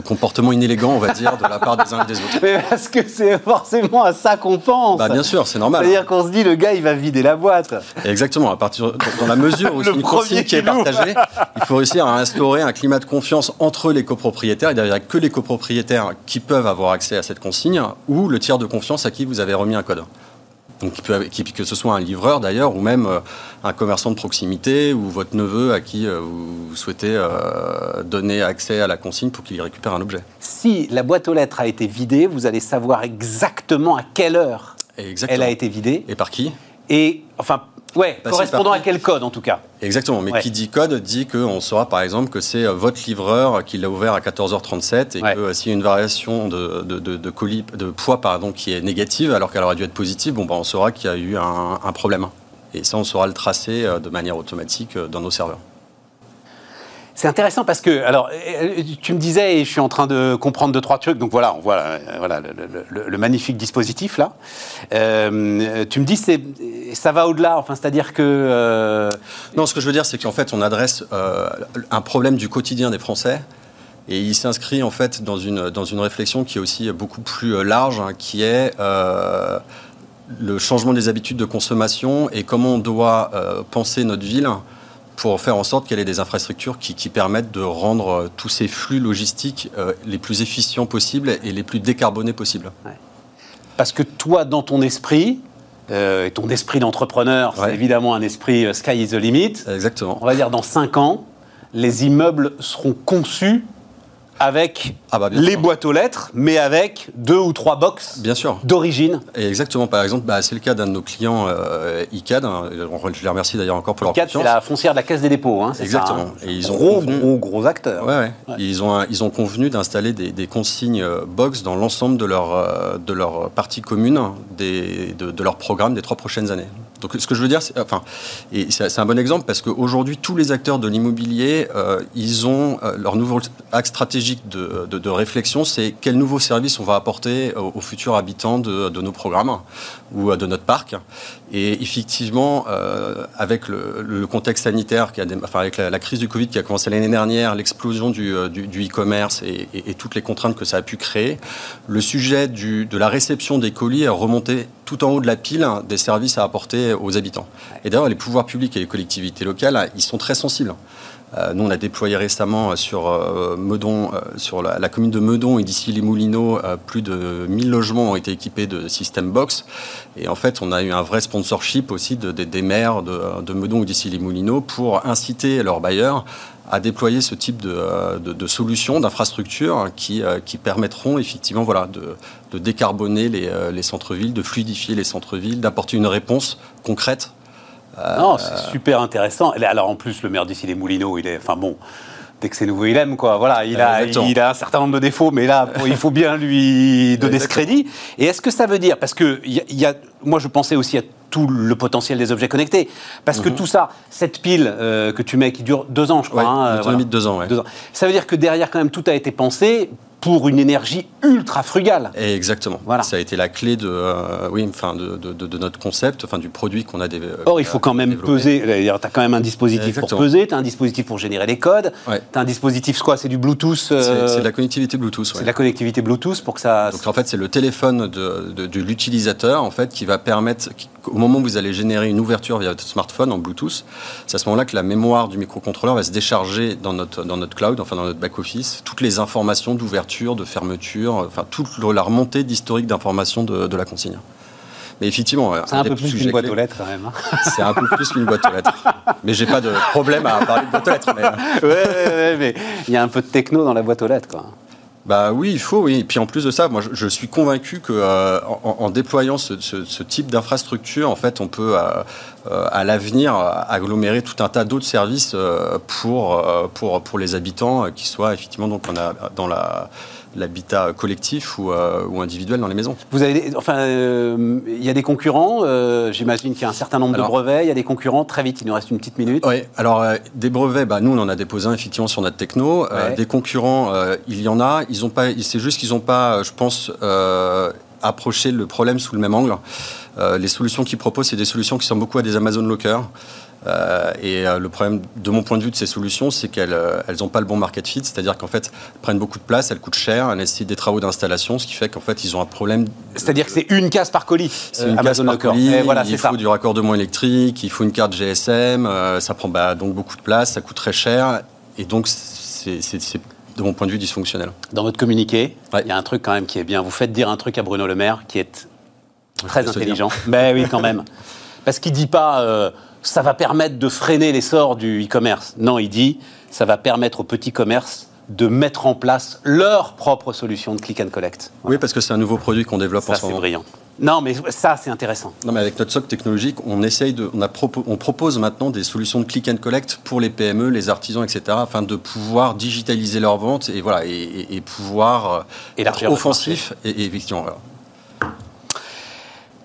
comportement inélégant, on va dire, de la part des uns et des autres. Mais parce que c'est forcément à ça qu'on pense. Bah, bien sûr, c'est normal. C'est-à-dire qu'on se dit, le gars, il va vider la boîte. Exactement. À partir, dans la mesure où c'est une consigne qui est partagée, il faut réussir à instaurer un climat de confiance entre les copropriétaires. Et d'ailleurs, il n'y a que les copropriétaires qui peuvent avoir accès à cette consigne ou le tiers de confiance à qui vous avez remis un code. Donc, que ce soit un livreur d'ailleurs, ou même euh, un commerçant de proximité, ou votre neveu à qui euh, vous souhaitez euh, donner accès à la consigne pour qu'il récupère un objet. Si la boîte aux lettres a été vidée, vous allez savoir exactement à quelle heure elle a été vidée. Et par qui? Et enfin, Ouais, bah, correspondant à quel code en tout cas Exactement, mais qui dit code dit qu'on saura par exemple que c'est euh, votre livreur qui l'a ouvert à 14h37 et que euh, s'il y a une variation de, de, de, colis, de poids pardon, qui est négative alors qu'elle aurait dû être positive, bon, bah, on saura qu'il y a eu un, un, problème. Et ça, on saura le tracer euh, de manière automatique dans nos serveurs. C'est intéressant parce que, alors, euh, tu me disais, et je suis en train de comprendre deux, trois trucs, donc voilà, on voit euh, voilà, le, magnifique dispositif là. Euh, tu me dis, ça va au-delà, enfin, c'est-à-dire que. Non, ce que je veux dire, c'est qu'en fait, on adresse un problème du quotidien des Français. Et il s'inscrit en fait dans une, dans une réflexion qui est aussi beaucoup plus large, hein, qui est le changement des habitudes de consommation et comment on doit penser notre ville pour faire en sorte qu'elle ait des infrastructures qui, permettent de rendre euh, tous ces flux logistiques euh, les plus efficients possibles et les plus décarbonés possibles. Parce que toi, dans ton esprit, euh, et ton esprit d'entrepreneur, c'est évidemment un esprit sky is the limit. Exactement. On va dire dans 5 ans, les immeubles seront conçus avec ah bah, les boîtes aux lettres, mais avec deux ou trois box bien sûr d'origine. exactement. Par exemple, bah, c'est le cas d'un de nos clients euh, ICAD. Hein. je les remercie d'ailleurs encore pour leur confiance. c'est la foncière de la Caisse des dépôts. Hein, exactement. Ça, hein. Et ils ont gros, convenu... gros, gros acteurs. Ouais, Ils, ont, ils ont convenu d'installer des, consignes euh, box dans l'ensemble de leur, euh, de leur partie commune des, de, de leur programme des trois prochaines années. Donc ce que je veux dire, c'est, enfin, c'est un bon exemple parce qu'aujourd'hui, tous les acteurs de l'immobilier, euh, ils ont euh, leur nouveau axe stratégique de, réflexion, c'est quel nouveau service on va apporter aux, futurs habitants de, nos programmes ou euh, de notre parc. Et effectivement, avec le, contexte sanitaire, qui a, enfin, avec la, crise du Covid qui a commencé l'année dernière, l'explosion du, e-commerce et, toutes les contraintes que ça a pu créer, le sujet de la réception des colis est remonté tout en haut de la pile des services à apporter aux habitants. Et d'ailleurs, les pouvoirs publics et les collectivités locales, ils sont très sensibles. Euh, nous, on a déployé récemment sur euh, Meudon, euh, sur la, commune de Meudon et d'ici les Moulineaux, plus de 1000 logements ont été équipés de système box. Et en fait, on a eu un vrai sponsorship aussi des maires de, Meudon ou d'ici les Moulineaux pour inciter leurs bailleurs à déployer ce type de, solutions, d'infrastructures qui, qui, permettront effectivement voilà, de, décarboner les, les centres-villes, de fluidifier les centres-villes, d'apporter une réponse concrète euh, non, c'est super intéressant. Alors en plus, le maire d'ici les Moulineaux, il est, enfin bon, dès que c'est nouveau, il aime quoi. Voilà, il a, il a un certain nombre de défauts, mais là, il faut bien lui donner ce crédit. Et est-ce que ça veut dire, parce que il y, a, moi, je pensais aussi à tout le potentiel des objets connectés, parce que mhm. tout ça, cette pile euh, que tu mets qui dure deux ans, je crois, ouais, hein, de deux ans, ouais. Ça veut dire que derrière, quand même, tout a été pensé pour une énergie ultra frugale. Et exactement. Voilà. Ça a été la clé de, euh, oui, enfin, de, de- notre concept, enfin, du produit qu'on a dé- Or, il faut quand même développé. peser. Tu as quand même un dispositif Exactement. pour peser, tu as un dispositif pour générer les codes, Ouais. tu as un dispositif, quoi C'est du Bluetooth C'est euh, c'est de la connectivité Bluetooth. c'est de la connectivité Bluetooth pour que ça. Donc en fait, c'est le téléphone de, de- l'utilisateur en fait qui va permettre, qui- au moment où vous allez générer une ouverture via votre smartphone en Bluetooth, c'est à ce moment-là que la mémoire du microcontrôleur va se décharger dans notre dans notre cloud, enfin dans notre back office, toutes les informations d'ouverture, de fermeture, enfin toute la remontée d'historique d'informations de, de la consigne. Mais effectivement, c'est un peu plus qu'une boîte aux lettres quand même. hein. C'est un peu plus qu'une boîte aux lettres. Mais j'ai pas de problème à parler de boîte aux lettres. mais, euh, ouais, ouais, ouais, mais il y a un peu de techno dans la boîte aux lettres. Quoi. Bah oui, il faut, oui. Et puis en plus de ça, moi je, suis convaincu que euh, en, déployant ce, type d'infrastructure, en fait, on peut euh, euh, à l'avenir agglomérer tout un tas d'autres services pour, pour, pour les habitants, qui soient effectivement donc on a dans la l'habitat collectif ou, euh, ou individuel dans les maisons. Vous avez, des- enfin, euh, il y a des concurrents. euh, J'imagine qu'il y a un certain nombre Alors- de brevets. Il y a des concurrents. Très vite, il nous reste une petite minute. Oui, alors des brevets, bah, nous on en a déposé un effectivement sur notre techno. Ouais. des concurrents, il y en a. Ils ont pas, c'est juste qu'ils n'ont pas, je pense, approché le problème sous le même angle. Les solutions qu'ils proposent, c'est des solutions qui ressemblent beaucoup à des Amazon Locker. Euh, et euh, le problème, de mon point de vue, de ces solutions, c'est qu'elles n'ont pas le bon market fit, c'est-à-dire qu'en fait, elles prennent beaucoup de place, elles coûtent cher, elles nécessitent des travaux d'installation, ce qui fait qu'en fait, ils ont un problème. C'est-à-dire que c'est une case par colis. C'est euh, une Amazon case par colis, Et voilà, il faut ça. du raccordement électrique, il faut une carte GSM, euh, ça prend bah, donc beaucoup de place, ça coûte très cher, et donc c'est, de mon point de vue, dysfonctionnel. Dans votre communiqué, il Ouais. y a un truc quand même qui est bien. Vous faites dire un truc à Bruno Le Maire qui est très intelligent. Ben oui, quand même. Parce qu'il dit pas euh, ça va permettre de freiner l'essor du e-commerce. Non, il dit ça va permettre aux petits commerces de mettre en place leur propre solution de click and collect. Oui, parce que c'est un nouveau produit qu'on développe en Ça, ce c'est moment. brillant. Non, mais ça, c'est intéressant. Non, mais avec notre socle technologique, on essaye de, on, a propo- on propose maintenant des solutions de click and collect pour les PME, les artisans, etc., afin de pouvoir digitaliser leurs ventes et voilà et, et- et pouvoir euh, être offensif et, et effectivement. voilà.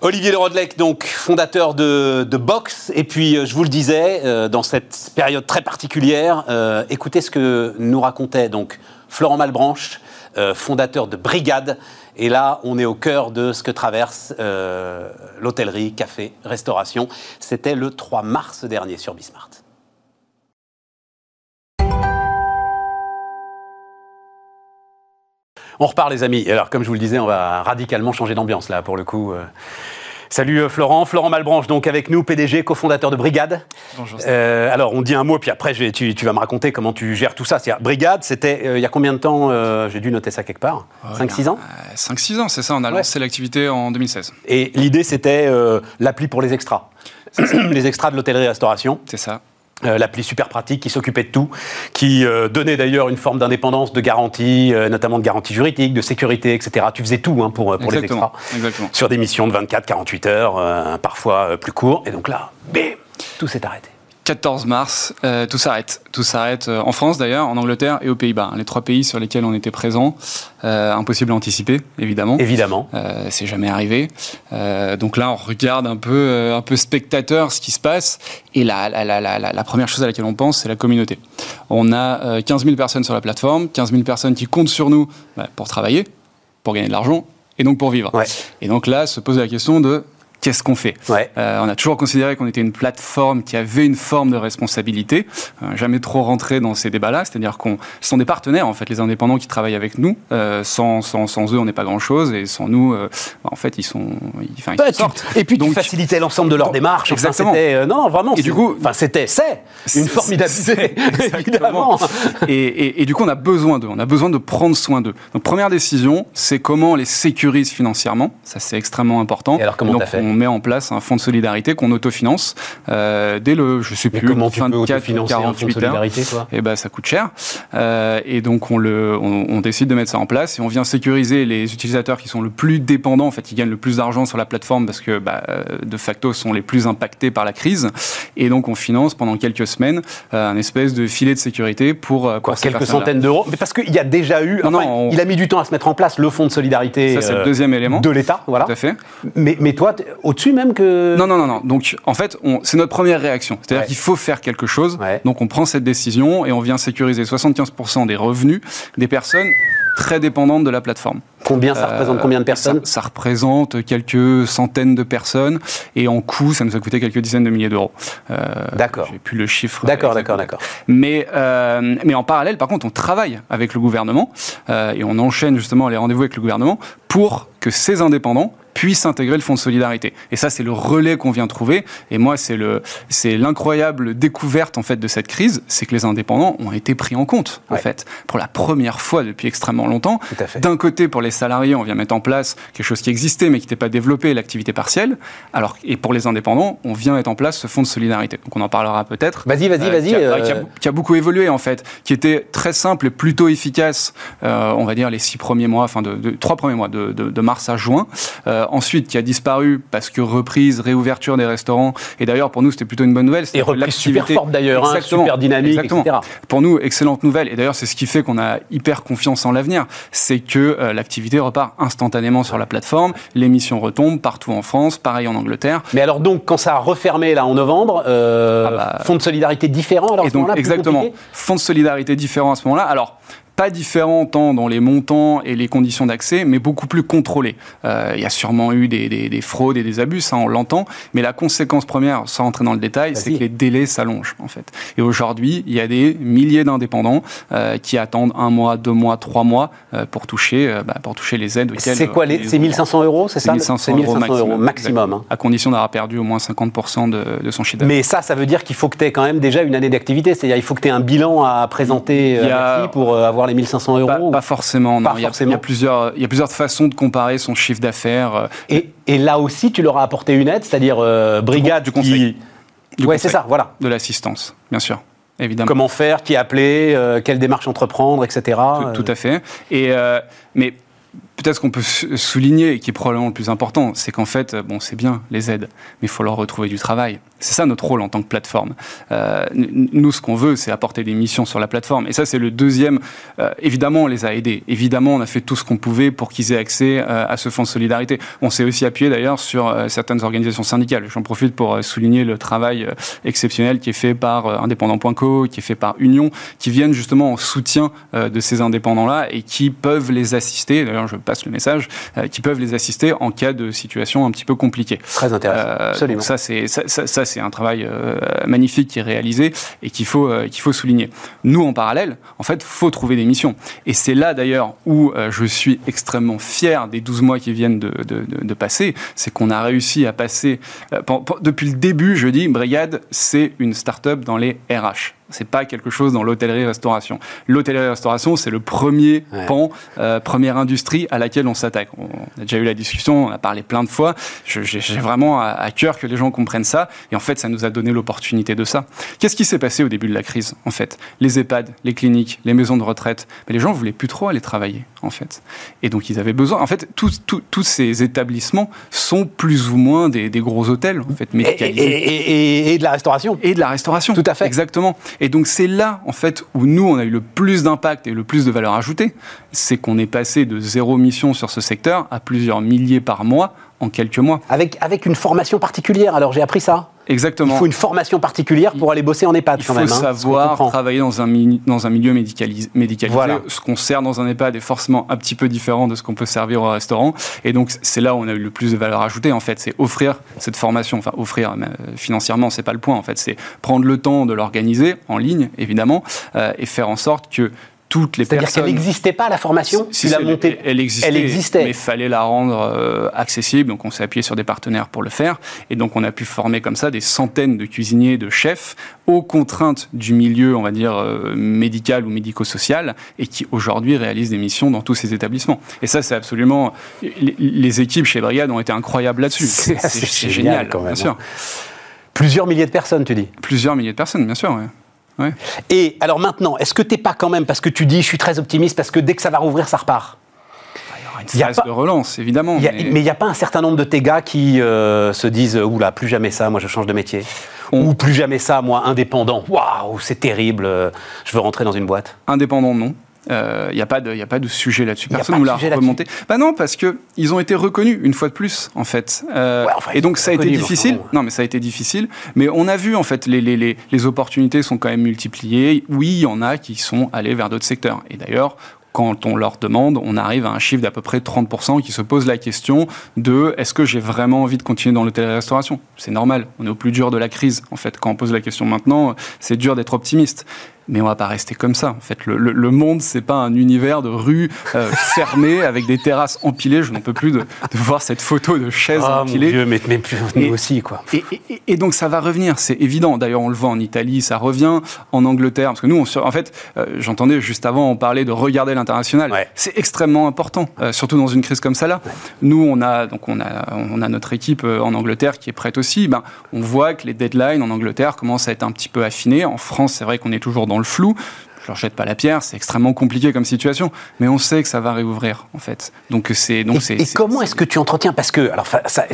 Olivier Lerodelec, donc fondateur de, Box, et puis euh, je vous le disais, euh, dans cette période très particulière, euh, écoutez ce que nous racontait donc Florent Malbranche, fondateur de Brigade, et là on est au cœur de ce que traverse l'hôtellerie, café, restauration. C'était le 3 mars dernier sur Bismart. On repart les amis. Alors comme je vous le disais, on va radicalement changer d'ambiance là pour le coup. euh. Salut euh, Florent, Florent Malbranche donc avec nous, PDG, cofondateur de Brigade. Bonjour. Euh, alors on dit un mot puis après je vais- tu, tu vas me raconter comment tu gères tout ça. C'est-à-dire, Brigade, c'était euh, il y a combien de temps euh, J'ai dû noter ça quelque part? 5-6 ans? 5-6 ans, c'est ça. On a Ouais. lancé l'activité en 2016. Et l'idée c'était l'appli pour les extras. les extras de l'hôtellerie-restauration. C'est ça. Euh, l'appli super pratique qui s'occupait de tout, qui euh, donnait d'ailleurs une forme d'indépendance, de garantie, euh, notamment de garantie juridique, de sécurité, etc. Tu faisais tout hein, pour, pour les extras. Exactement. Sur des missions de 24-48 heures, euh, parfois euh, plus courts. Et donc là, bim, tout s'est arrêté. 14 mars, euh, tout s'arrête. Tout s'arrête euh, en France d'ailleurs, en Angleterre et aux Pays-Bas. Les trois pays sur lesquels on était présents. Euh, impossible à anticiper, évidemment. Évidemment. Euh, c'est jamais arrivé. Donc là, on regarde un peu, un peu spectateur ce qui se passe. Et la, la, la, la, la première chose à laquelle on pense, c'est la communauté. On a euh, 15 000 personnes sur la plateforme, 15 000 personnes qui comptent sur nous bah, pour travailler, pour gagner de l'argent et donc pour vivre. Ouais. Et donc là, se pose la question de qu'est-ce qu'on fait Ouais. Euh, On a toujours considéré qu'on était une plateforme qui avait une forme de responsabilité. Euh, jamais trop rentré dans ces débats-là, c'est-à-dire qu'on ce sont des partenaires en fait, les indépendants qui travaillent avec nous. Euh, sans, sans, sans eux, on n'est pas grand-chose, et sans nous, euh, en fait, ils sont, ils, tu- sortent. et puis tu Donc- facilitais l'ensemble de leur démarche. Exactement. non, vraiment. Et du coup- enfin, c'était, c'est une exactement. évidemment. et, et- et du coup, on a besoin d'eux. On a besoin de prendre soin d'eux. Donc, première décision, c'est comment on les sécurise financièrement. Ça, c'est extrêmement important. Et alors, comment t'as fait? On met en place un fonds de solidarité qu'on autofinance euh, dès le, je sais Mais plus, comment tu peux 24 ou autofinancer un fonds de 48 heures. Et ben, ça coûte cher. Euh, et donc, on, le, on, on décide de mettre ça en place et on vient sécuriser les utilisateurs qui sont le plus dépendants, en fait, qui gagnent le plus d'argent sur la plateforme parce que, bah, euh, de facto, sont les plus impactés par la crise. Et donc, on finance pendant quelques semaines euh, un espèce de filet de sécurité pour, Quoi, pour quelques centaines d'euros. Mais parce qu'il y a déjà eu. Non, enfin, non, on- Il a mis du temps à se mettre en place le fonds de solidarité Ça, c'est le deuxième élément. de l'État. Voilà. Tout à fait. Mais, mais toi, au-dessus même que. Non, non, non, non. Donc, en fait, c'est notre première réaction. C'est-à-dire Ouais. qu'il faut faire quelque chose. Ouais. Donc, on prend cette décision et on vient sécuriser 75% des revenus des personnes très dépendantes de la plateforme. Combien ça représente Combien de personnes ça, représente quelques centaines de personnes et en coût, ça nous a coûté quelques dizaines de milliers d'euros. d'accord. J'ai plus le chiffre. D'accord, d'accord, d'accord. Mais, mais en parallèle, par contre, on travaille avec le gouvernement et on enchaîne justement les rendez-vous avec le gouvernement pour que ces indépendants puissent intégrer le fonds de solidarité. Et ça, c'est le relais qu'on vient trouver. Et moi, c'est le, c'est l'incroyable découverte en fait de cette crise, c'est que les indépendants ont été pris en compte en fait pour la première fois depuis extrêmement longtemps. D'un côté, pour les salariés, on vient mettre en place quelque chose qui existait mais qui n'était pas développé, l'activité partielle. Alors, et pour les indépendants, on vient mettre en place ce fonds de solidarité. Donc, on en parlera peut-être. Vas-y, vas-y, vas-y. Euh, qui, a, beaucoup évolué en fait, qui était très simple et plutôt efficace. Euh, on va dire les six premiers mois, enfin de, trois premiers mois de, de, mars à juin. Ensuite qui a disparu parce que reprise, réouverture des restaurants. Et d'ailleurs, pour nous, c'était plutôt une bonne nouvelle. Et reprise super forte d'ailleurs, hein, super dynamique, etc. Pour nous, excellente nouvelle. Et d'ailleurs, c'est ce qui fait qu'on a hyper confiance en l'avenir. C'est que euh, l'activité repart instantanément sur la plateforme. L'émission retombe partout en France, pareil en Angleterre. Mais alors donc, quand ça a refermé là en novembre, euh, ah bah, fonds de solidarité différent alors et donc, exactement, fonds de solidarité différent à ce moment-là. Alors pas différent tant dans les montants et les conditions d'accès, mais beaucoup plus contrôlé. Euh, il y a sûrement eu des, fraudes et des abus, ça on l'entend, mais la conséquence première, sans rentrer dans le détail, c'est que les délais s'allongent en fait. Et aujourd'hui, il y a des milliers d'indépendants euh, qui attendent un mois, deux mois, trois mois euh, pour toucher, bah, pour toucher les aides. C'est quoi les, C'est 1500 euros, c'est ça 1500, 1500 euros maximum. Hein. À condition d'avoir perdu au moins 50% de, de, son chiffre d'affaires. Mais ça, ça veut dire qu'il faut que tu aies quand même déjà une année d'activité, c'est-à-dire il faut que tu aies un bilan à présenter pour avoir les 1500 euros Pas, forcément, non. il, y a, plusieurs, il y a plusieurs façons de comparer son chiffre d'affaires. Euh. Et, et, là aussi, tu leur as apporté une aide, c'est-à-dire euh, brigade du conseil. Qui... ouais, c'est ça, voilà. De l'assistance, bien sûr. Évidemment. Comment faire, qui appeler, euh, quelle démarche entreprendre, etc. Tout, tout à fait. Et, mais peut-être qu'on peut souligner, et qui est probablement le plus important, c'est qu'en fait, bon, c'est bien les aides, mais il faut leur retrouver du travail. C'est ça notre rôle en tant que plateforme. Euh, nous, ce qu'on veut, c'est apporter des missions sur la plateforme. Et ça, c'est le deuxième. Euh, évidemment, on les a aidés. Évidemment, on a fait tout ce qu'on pouvait pour qu'ils aient accès euh, à ce fonds de solidarité. On s'est aussi appuyé d'ailleurs sur certaines organisations syndicales. J'en profite pour souligner le travail exceptionnel qui est fait par Indépendant.co, qui est fait par Union, qui viennent justement en soutien de ces indépendants-là et qui peuvent les assister. D'ailleurs, je passe le message, qui peuvent les assister en cas de situation un petit peu compliquée. Très intéressant. Absolument. Ça, c'est ça, ça c'est un travail euh, magnifique qui est réalisé et qu'il faut, euh, qu'il faut souligner. Nous, en parallèle, en fait, faut trouver des missions. Et c'est là, d'ailleurs, où euh, je suis extrêmement fier des 12 mois qui viennent de, de, passer. C'est qu'on a réussi à passer, depuis le début, je dis, Brigade, c'est une start-up dans les RH. C'est pas quelque chose dans l'hôtellerie-restauration. L'hôtellerie-restauration, c'est le premier pan, euh, première industrie à laquelle on s'attaque. On a déjà eu la discussion, on a parlé plein de fois. J'ai vraiment à, cœur que les gens comprennent ça. Et en fait, ça nous a donné l'opportunité de ça. Qu'est-ce qui s'est passé au début de la crise, en fait? Les EHPAD, les cliniques, les maisons de retraite, mais les gens voulaient plus trop aller travailler, en fait. Et donc, ils avaient besoin. En fait, tous, tous, ces établissements sont plus ou moins des, gros hôtels, en fait, médicalisés. Et, et de la restauration. Et de la restauration. Tout à fait. Exactement. Et donc c'est là, en fait, où nous, on a eu le plus d'impact et le plus de valeur ajoutée, c'est qu'on est passé de zéro mission sur ce secteur à plusieurs milliers par mois en quelques mois. Avec, avec une formation particulière, alors j'ai appris ça Exactement. Il faut une formation particulière pour aller bosser en EHPAD. Il faut hein, savoir travailler dans un, dans un milieu médicalisé. Voilà. Ce qu'on sert dans un EHPAD est forcément un petit peu différent de ce qu'on peut servir au restaurant. Et donc, c'est là où on a eu le plus de valeur ajoutée, en fait. C'est offrir cette formation. Enfin, offrir euh, financièrement, c'est pas le point, en fait. C'est prendre le temps de l'organiser en ligne, évidemment, euh, et faire en sorte que toutes les personnes. C'est-à-dire qu'elle n'existait pas la formation si, la montée... elle, existait, elle existait, mais il fallait la rendre euh, accessible. Donc on s'est appuyé sur des partenaires pour le faire, et donc on a pu former comme ça des centaines de cuisiniers, de chefs aux contraintes du milieu, on va dire euh, médical ou médico-social, et qui aujourd'hui réalisent des missions dans tous ces établissements. Et ça, c'est absolument les, équipes chez Brigade ont été incroyables là-dessus. C'est génial, quand même. Bien sûr. Hein. Plusieurs milliers de personnes, tu dis Plusieurs milliers de personnes, bien sûr. Ouais. Et alors maintenant, est-ce que tu n'es pas quand même, parce que tu dis je suis très optimiste, parce que dès que ça va rouvrir, ça repart? Il y a une phase de relance, évidemment. mais il n'y a pas un certain nombre de tes gars qui euh, se disent Oula, plus jamais ça, moi je change de métier. Ou plus jamais ça, moi indépendant. Waouh, c'est terrible, euh, je veux rentrer dans une boîte. Indépendant, non. Il euh, n'y a, pas de, y a pas de sujet là-dessus. Personne ne l'a remonté. Bah non, parce qu'ils ont été reconnus une fois de plus, en fait. Euh, et donc ça a été difficile. Non, mais ça a été difficile. Mais on a vu, en fait, les, les, les, les opportunités sont quand même multipliées. Oui, il y en a qui sont allés vers d'autres secteurs. Et d'ailleurs, quand on leur demande, on arrive à un chiffre d'à peu près 30% qui se pose la question de est-ce que j'ai vraiment envie de continuer dans l'hôtellerie-restauration C'est normal, on est au plus dur de la crise. En fait, quand on pose la question maintenant, c'est dur d'être optimiste mais on va pas rester comme ça. En fait, le, le, le monde, c'est pas un univers de rues euh, fermées avec des terrasses empilées. Je n'en peux plus de, de, voir cette photo de chaises oh, empilées. Mon Dieu, mais, mais nous et, aussi, quoi. Et, et, et, donc ça va revenir, c'est évident. D'ailleurs, on le voit en Italie, ça revient en Angleterre, parce que nous, on, en fait, euh, j'entendais juste avant, on parlait de regarder l'international. Ouais. C'est extrêmement important, euh, surtout dans une crise comme. Ouais. Nous, on a donc on a on a notre équipe euh, en Angleterre qui est prête aussi. Ben, on voit que les deadlines en Angleterre commencent à être un petit peu affinés. En France, c'est vrai qu'on est toujours dans le flou. Je leur jette pas la pierre, c'est extrêmement compliqué comme situation, mais on sait que ça va réouvrir en fait. Donc c'est donc c'est. Et, comment est-ce que tu entretiens? Parce que alors ça,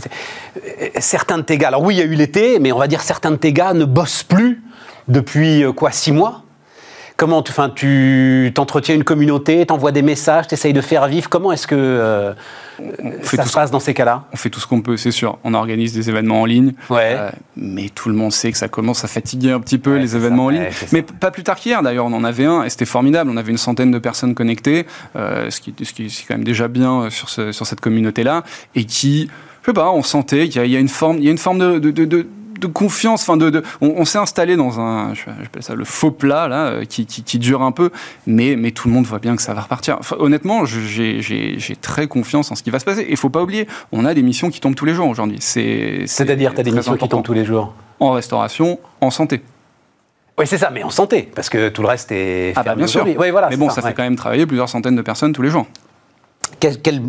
certains de tes gars, alors oui il y a eu l'été, mais on va dire certains de tes gars ne bossent plus depuis quoi six mois? Comment tu, enfin, tu t'entretiens une communauté, t'envoies des messages, t'essayes de faire vivre? Comment est-ce que euh, ça se passe dans ces cas-là On fait tout ce qu'on peut, c'est sûr. On organise des événements en ligne, ouais. euh, mais tout le monde sait que ça commence à fatiguer un petit peu ouais, les événements ça, en ligne. Ouais, mais pas plus tard qu'hier, d'ailleurs, on en avait un et c'était formidable. On avait une centaine de personnes connectées, euh, ce qui, ce qui est quand même déjà bien sur, ce, sur cette communauté-là, et qui, je sais pas, on sentait qu'il y, y, a une forme, il y a une forme de, de, de, de de confiance, enfin de, de, on, on s'est installé dans un, j'appelle ça le faux plat là, qui, qui, qui, dure un peu, mais, mais tout le monde voit bien que ça va repartir. Enfin, honnêtement, j'ai très confiance en ce qui va se passer. Et il faut pas oublier, on a des missions qui tombent tous les jours aujourd'hui. C'est-à-dire, tu as des missions important. qui tombent tous les jours En restauration, en santé. Oui, c'est ça, mais en santé, parce que tout le reste est. Ah bah bien sûr. Oui, voilà, mais bon, ça, ça fait quand même travailler plusieurs centaines de personnes tous les jours. Quelle, quelle,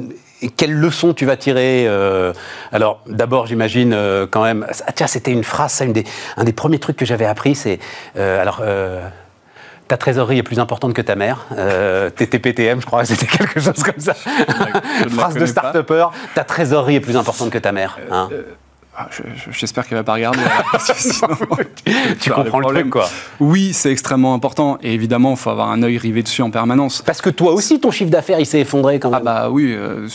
quelle, leçon tu vas tirer euh, Alors, d'abord, j'imagine euh, quand même. Ah, tiens, c'était une phrase, ça, une des, un des premiers trucs que j'avais appris, c'est. Euh, alors. ta trésorerie est plus importante que ta mère. TTPTM, je crois c'était quelque chose comme ça. Phrase de start-upper. Ta trésorerie est plus importante que ta mère. Hein ah, J'espère qu'elle va pas regarder. Sinon, tu comprends le, truc, quoi. Oui, c'est extrêmement important. Et évidemment, il faut avoir un œil rivé dessus en permanence. Parce que toi aussi, ton chiffre d'affaires, il s'est effondré quand même. Ah bah oui. Euh,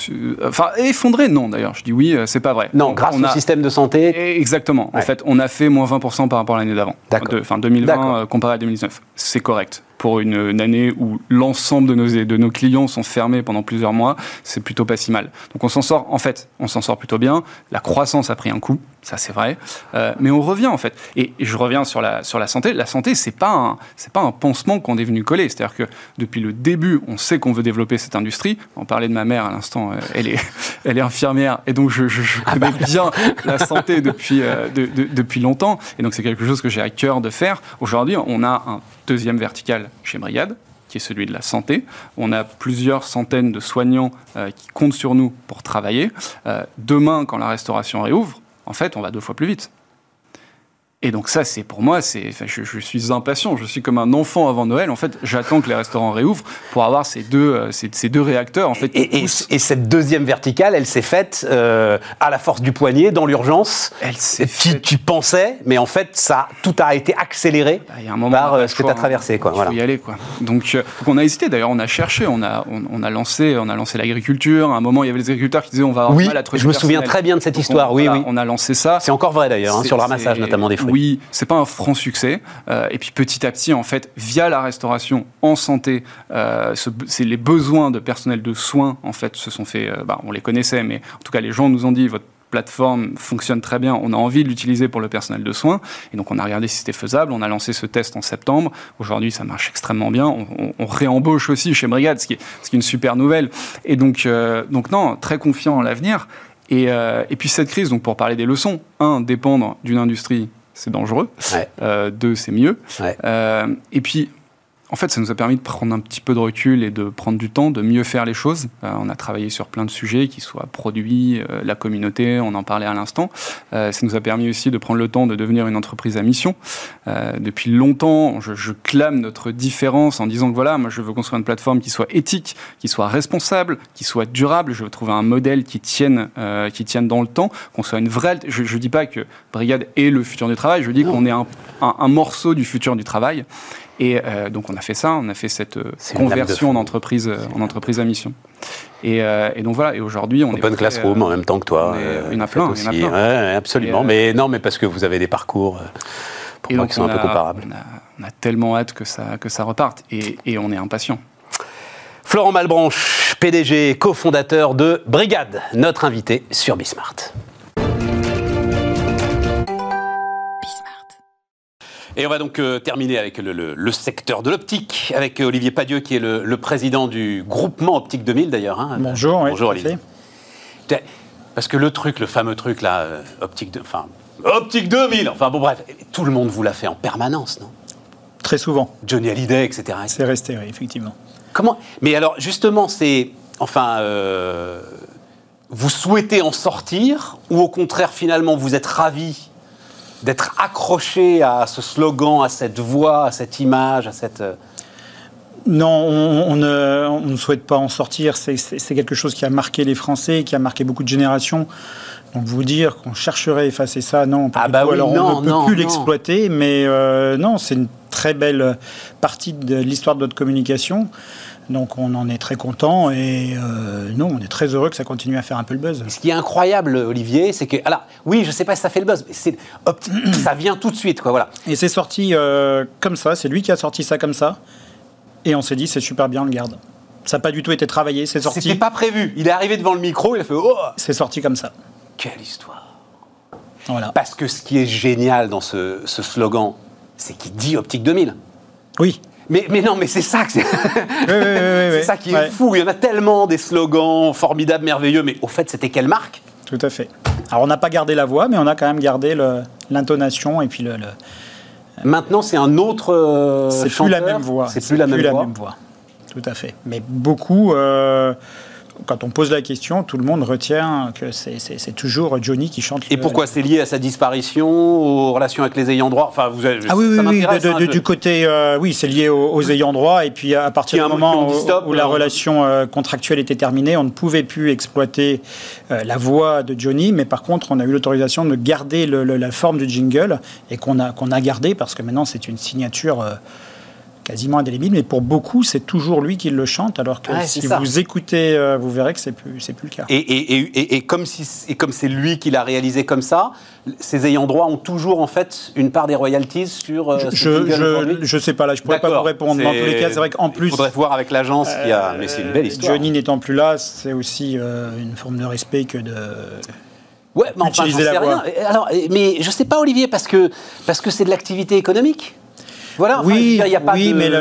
enfin, effondré, non, d'ailleurs. Je dis oui, euh, c'est pas vrai. Non, grâce on au a... système de santé. Exactement. Ouais. En fait, on a fait moins 20% par rapport à l'année d'avant. Enfin, 2020 euh, comparé à 2019. C'est correct pour une, année où l'ensemble de nos, de nos clients sont fermés pendant plusieurs mois, c'est plutôt pas si mal. Donc on s'en sort, en fait, on s'en sort plutôt bien. La croissance a pris un coup, ça c'est vrai, euh, mais on revient en fait. Et, et, je reviens sur la, sur la santé. La santé, c'est pas un, c'est pas un pansement qu'on est venu coller. C'est-à-dire que depuis le début, on sait qu'on veut développer cette industrie. On parlait de ma mère à l'instant, elle est, elle est infirmière et donc je, je, je connais bien la santé depuis, euh, de, de, depuis longtemps. Et donc c'est quelque chose que j'ai à cœur de faire. Aujourd'hui, on a un deuxième vertical chez Brigade, qui est celui de la santé. On a plusieurs centaines de soignants euh, qui comptent sur nous pour travailler. Euh, demain, quand la restauration réouvre, en fait, on va deux fois plus vite. Et donc ça, c'est pour moi, c'est, enfin, je, je, suis impatient. Je suis comme un enfant avant Noël. En fait, j'attends que les restaurants réouvrent pour avoir ces deux, euh, ces, ces deux réacteurs. En fait, et, et, et, cette deuxième verticale, elle s'est faite euh, à la force du poignet, dans l'urgence. Elle s'est tu, tu, pensais, mais en fait, ça, tout a été accéléré bah, y a un moment par euh, ce que tu as traversé. Quoi, il voilà. faut y aller. Quoi. Donc, euh, donc, on a hésité. D'ailleurs, on a cherché, on a, on, on, a lancé, on a lancé l'agriculture. À un moment, il y avait les agriculteurs qui disaient on va avoir oui, mal à trouver je me souviens très bien de cette donc histoire. On, oui, voilà, oui. On a lancé ça. C'est encore vrai d'ailleurs, hein, sur le ramassage notamment des fruits. Oui, c'est pas un franc succès. Euh, et puis petit à petit, en fait, via la restauration en santé, euh, les besoins de personnel de soins, en fait, se sont fait. Euh, bah, on les connaissait, mais en tout cas, les gens nous ont dit votre plateforme fonctionne très bien, on a envie de l'utiliser pour le personnel de soins. Et donc, on a regardé si c'était faisable. On a lancé ce test en septembre. Aujourd'hui, ça marche extrêmement bien. On, réembauche aussi chez Brigade, ce qui est, une super nouvelle. Et donc, euh, donc non, très confiant en l'avenir. Et, et puis, cette crise, donc pour parler des leçons, un, dépendre d'une industrie c'est dangereux. Ouais. Euh, deux, c'est mieux. Ouais. Euh, et puis, en fait, ça nous a permis de prendre un petit peu de recul et de prendre du temps, de mieux faire les choses. Euh, on a travaillé sur plein de sujets, qui soient produits, euh, la communauté, on en parlait à l'instant. Euh, ça nous a permis aussi de prendre le temps de devenir une entreprise à mission. Euh, depuis longtemps, je, je, clame notre différence en disant que voilà, moi je veux construire une plateforme qui soit éthique, qui soit responsable, qui soit durable. Je veux trouver un modèle qui tienne, euh, qui tienne dans le temps, qu'on soit une vraie. Je ne dis pas que Brigade est le futur du travail, je dis qu'on est un, un, un morceau du futur du travail. Et euh, donc on a fait ça, on a fait cette euh, conversion en entreprise, euh, en entreprise à mission. Et, euh, et donc voilà, et aujourd'hui on Open est Open Classroom en même temps que toi. il y en a plein, aussi. il y en a plein. Ouais, absolument. mais non, mais parce que vous avez des parcours pour moi qui sont un peu comparables. On a, on a, tellement hâte que ça, que ça reparte et, et on est impatient. Florent Malbranche, PDG, cofondateur de Brigade, notre invité sur Bismart. Et on va donc euh, terminer avec le, le- le secteur de l'optique, avec Olivier Padieu, qui est le, le président du groupement Optique 2000 d'ailleurs. hein. Bonjour, Bonjour Olivier. fait. Parce que le truc, le fameux truc là, euh, Optique, de- enfin, Optique 2000, enfin bon bref, tout le monde vous l'a fait en permanence, non? Très souvent. Johnny Hallyday, etc. C'est resté, oui, effectivement. Comment Mais alors, justement, c'est. Enfin. euh, vous souhaitez en sortir ou au contraire, finalement, vous êtes ravi d'être accroché à ce slogan, à cette voix, à cette image, à cette. euh, Non, on, on ne, on ne souhaite pas en sortir. C'est- quelque chose qui a marqué les Français, qui a marqué beaucoup de générations. Donc vous dire qu'on chercherait à effacer ça, non. Ah bah oui, Alors non, on ne peut non, plus l'exploiter, mais euh, non, c'est une très belle partie de l'histoire de notre communication. Donc on en est très content et euh, non, on est très heureux que ça continue à faire un peu le buzz. Ce qui est incroyable, Olivier, c'est que. Alors, oui, je sais pas si ça fait le buzz, mais c'est. Ça vient tout de suite, quoi, voilà. Et c'est sorti euh, comme ça, c'est lui qui a sorti ça comme ça. Et on s'est dit, c'est super bien, on le garde. Ça n'a pas du tout été travaillé, c'est C'était sorti. pas prévu. Il est arrivé devant le micro, il a fait Oh C'est sorti comme ça. Quelle histoire Voilà. Parce que ce qui est génial dans ce, ce slogan, c'est qu'il dit Optique 2000. Oui. Mais, mais non, mais c'est ça c'est. Oui, ça qui est Ouais, fou. Il y en a tellement des slogans formidables, merveilleux. Mais au fait, c'était quelle marque? Tout à fait. Alors on n'a pas gardé la voix, mais on a quand même gardé l'intonation et puis le. le- Maintenant, c'est un autre. euh, c'est plus la même voix. C'est plus la même voix. voix. Tout à fait. Mais beaucoup, euh, quand on pose la question, tout le monde retient que c'est- toujours Johnny qui chante. Et le- pourquoi c'est lié à sa disparition, aux relations avec les ayants droit? Enfin, vous avez, Ah oui, oui, ça oui, de- hein, de- je- du côté, euh, oui, c'est lié aux, aux ayants droit. Et puis à partir du moment où, stop, où la euh, relation euh, contractuelle était terminée, on ne pouvait plus exploiter euh, la voix de Johnny, mais par contre, on a eu l'autorisation de garder le- le- la forme du jingle et qu'on a, qu'on a gardé parce que maintenant c'est une signature. Euh, quasiment indélébile, mais pour beaucoup, c'est toujours lui qui le chante, alors que Ouais, si ça. vous écoutez, euh, vous verrez que c'est plus, c'est plus le cas. Et, et- et- et- et comme si, et comme c'est lui qui l'a réalisé comme ça, ses ayants droit ont toujours en fait une part des royalties sur. euh, je, je sais pas là, je pourrais pas vous répondre. Dans tous les cas, c'est vrai qu'en plus, Il faudrait voir avec l'agence qui a. Mais c'est une belle Euh, histoire. Johnny n'étant plus là, c'est aussi euh, une forme de respect que de. Ouais, mais enfin, sais la rien. Alors, mais je sais pas, Olivier, parce que parce que c'est de l'activité économique? Voilà. enfin, oui, dire, il y a pas oui de- mais le,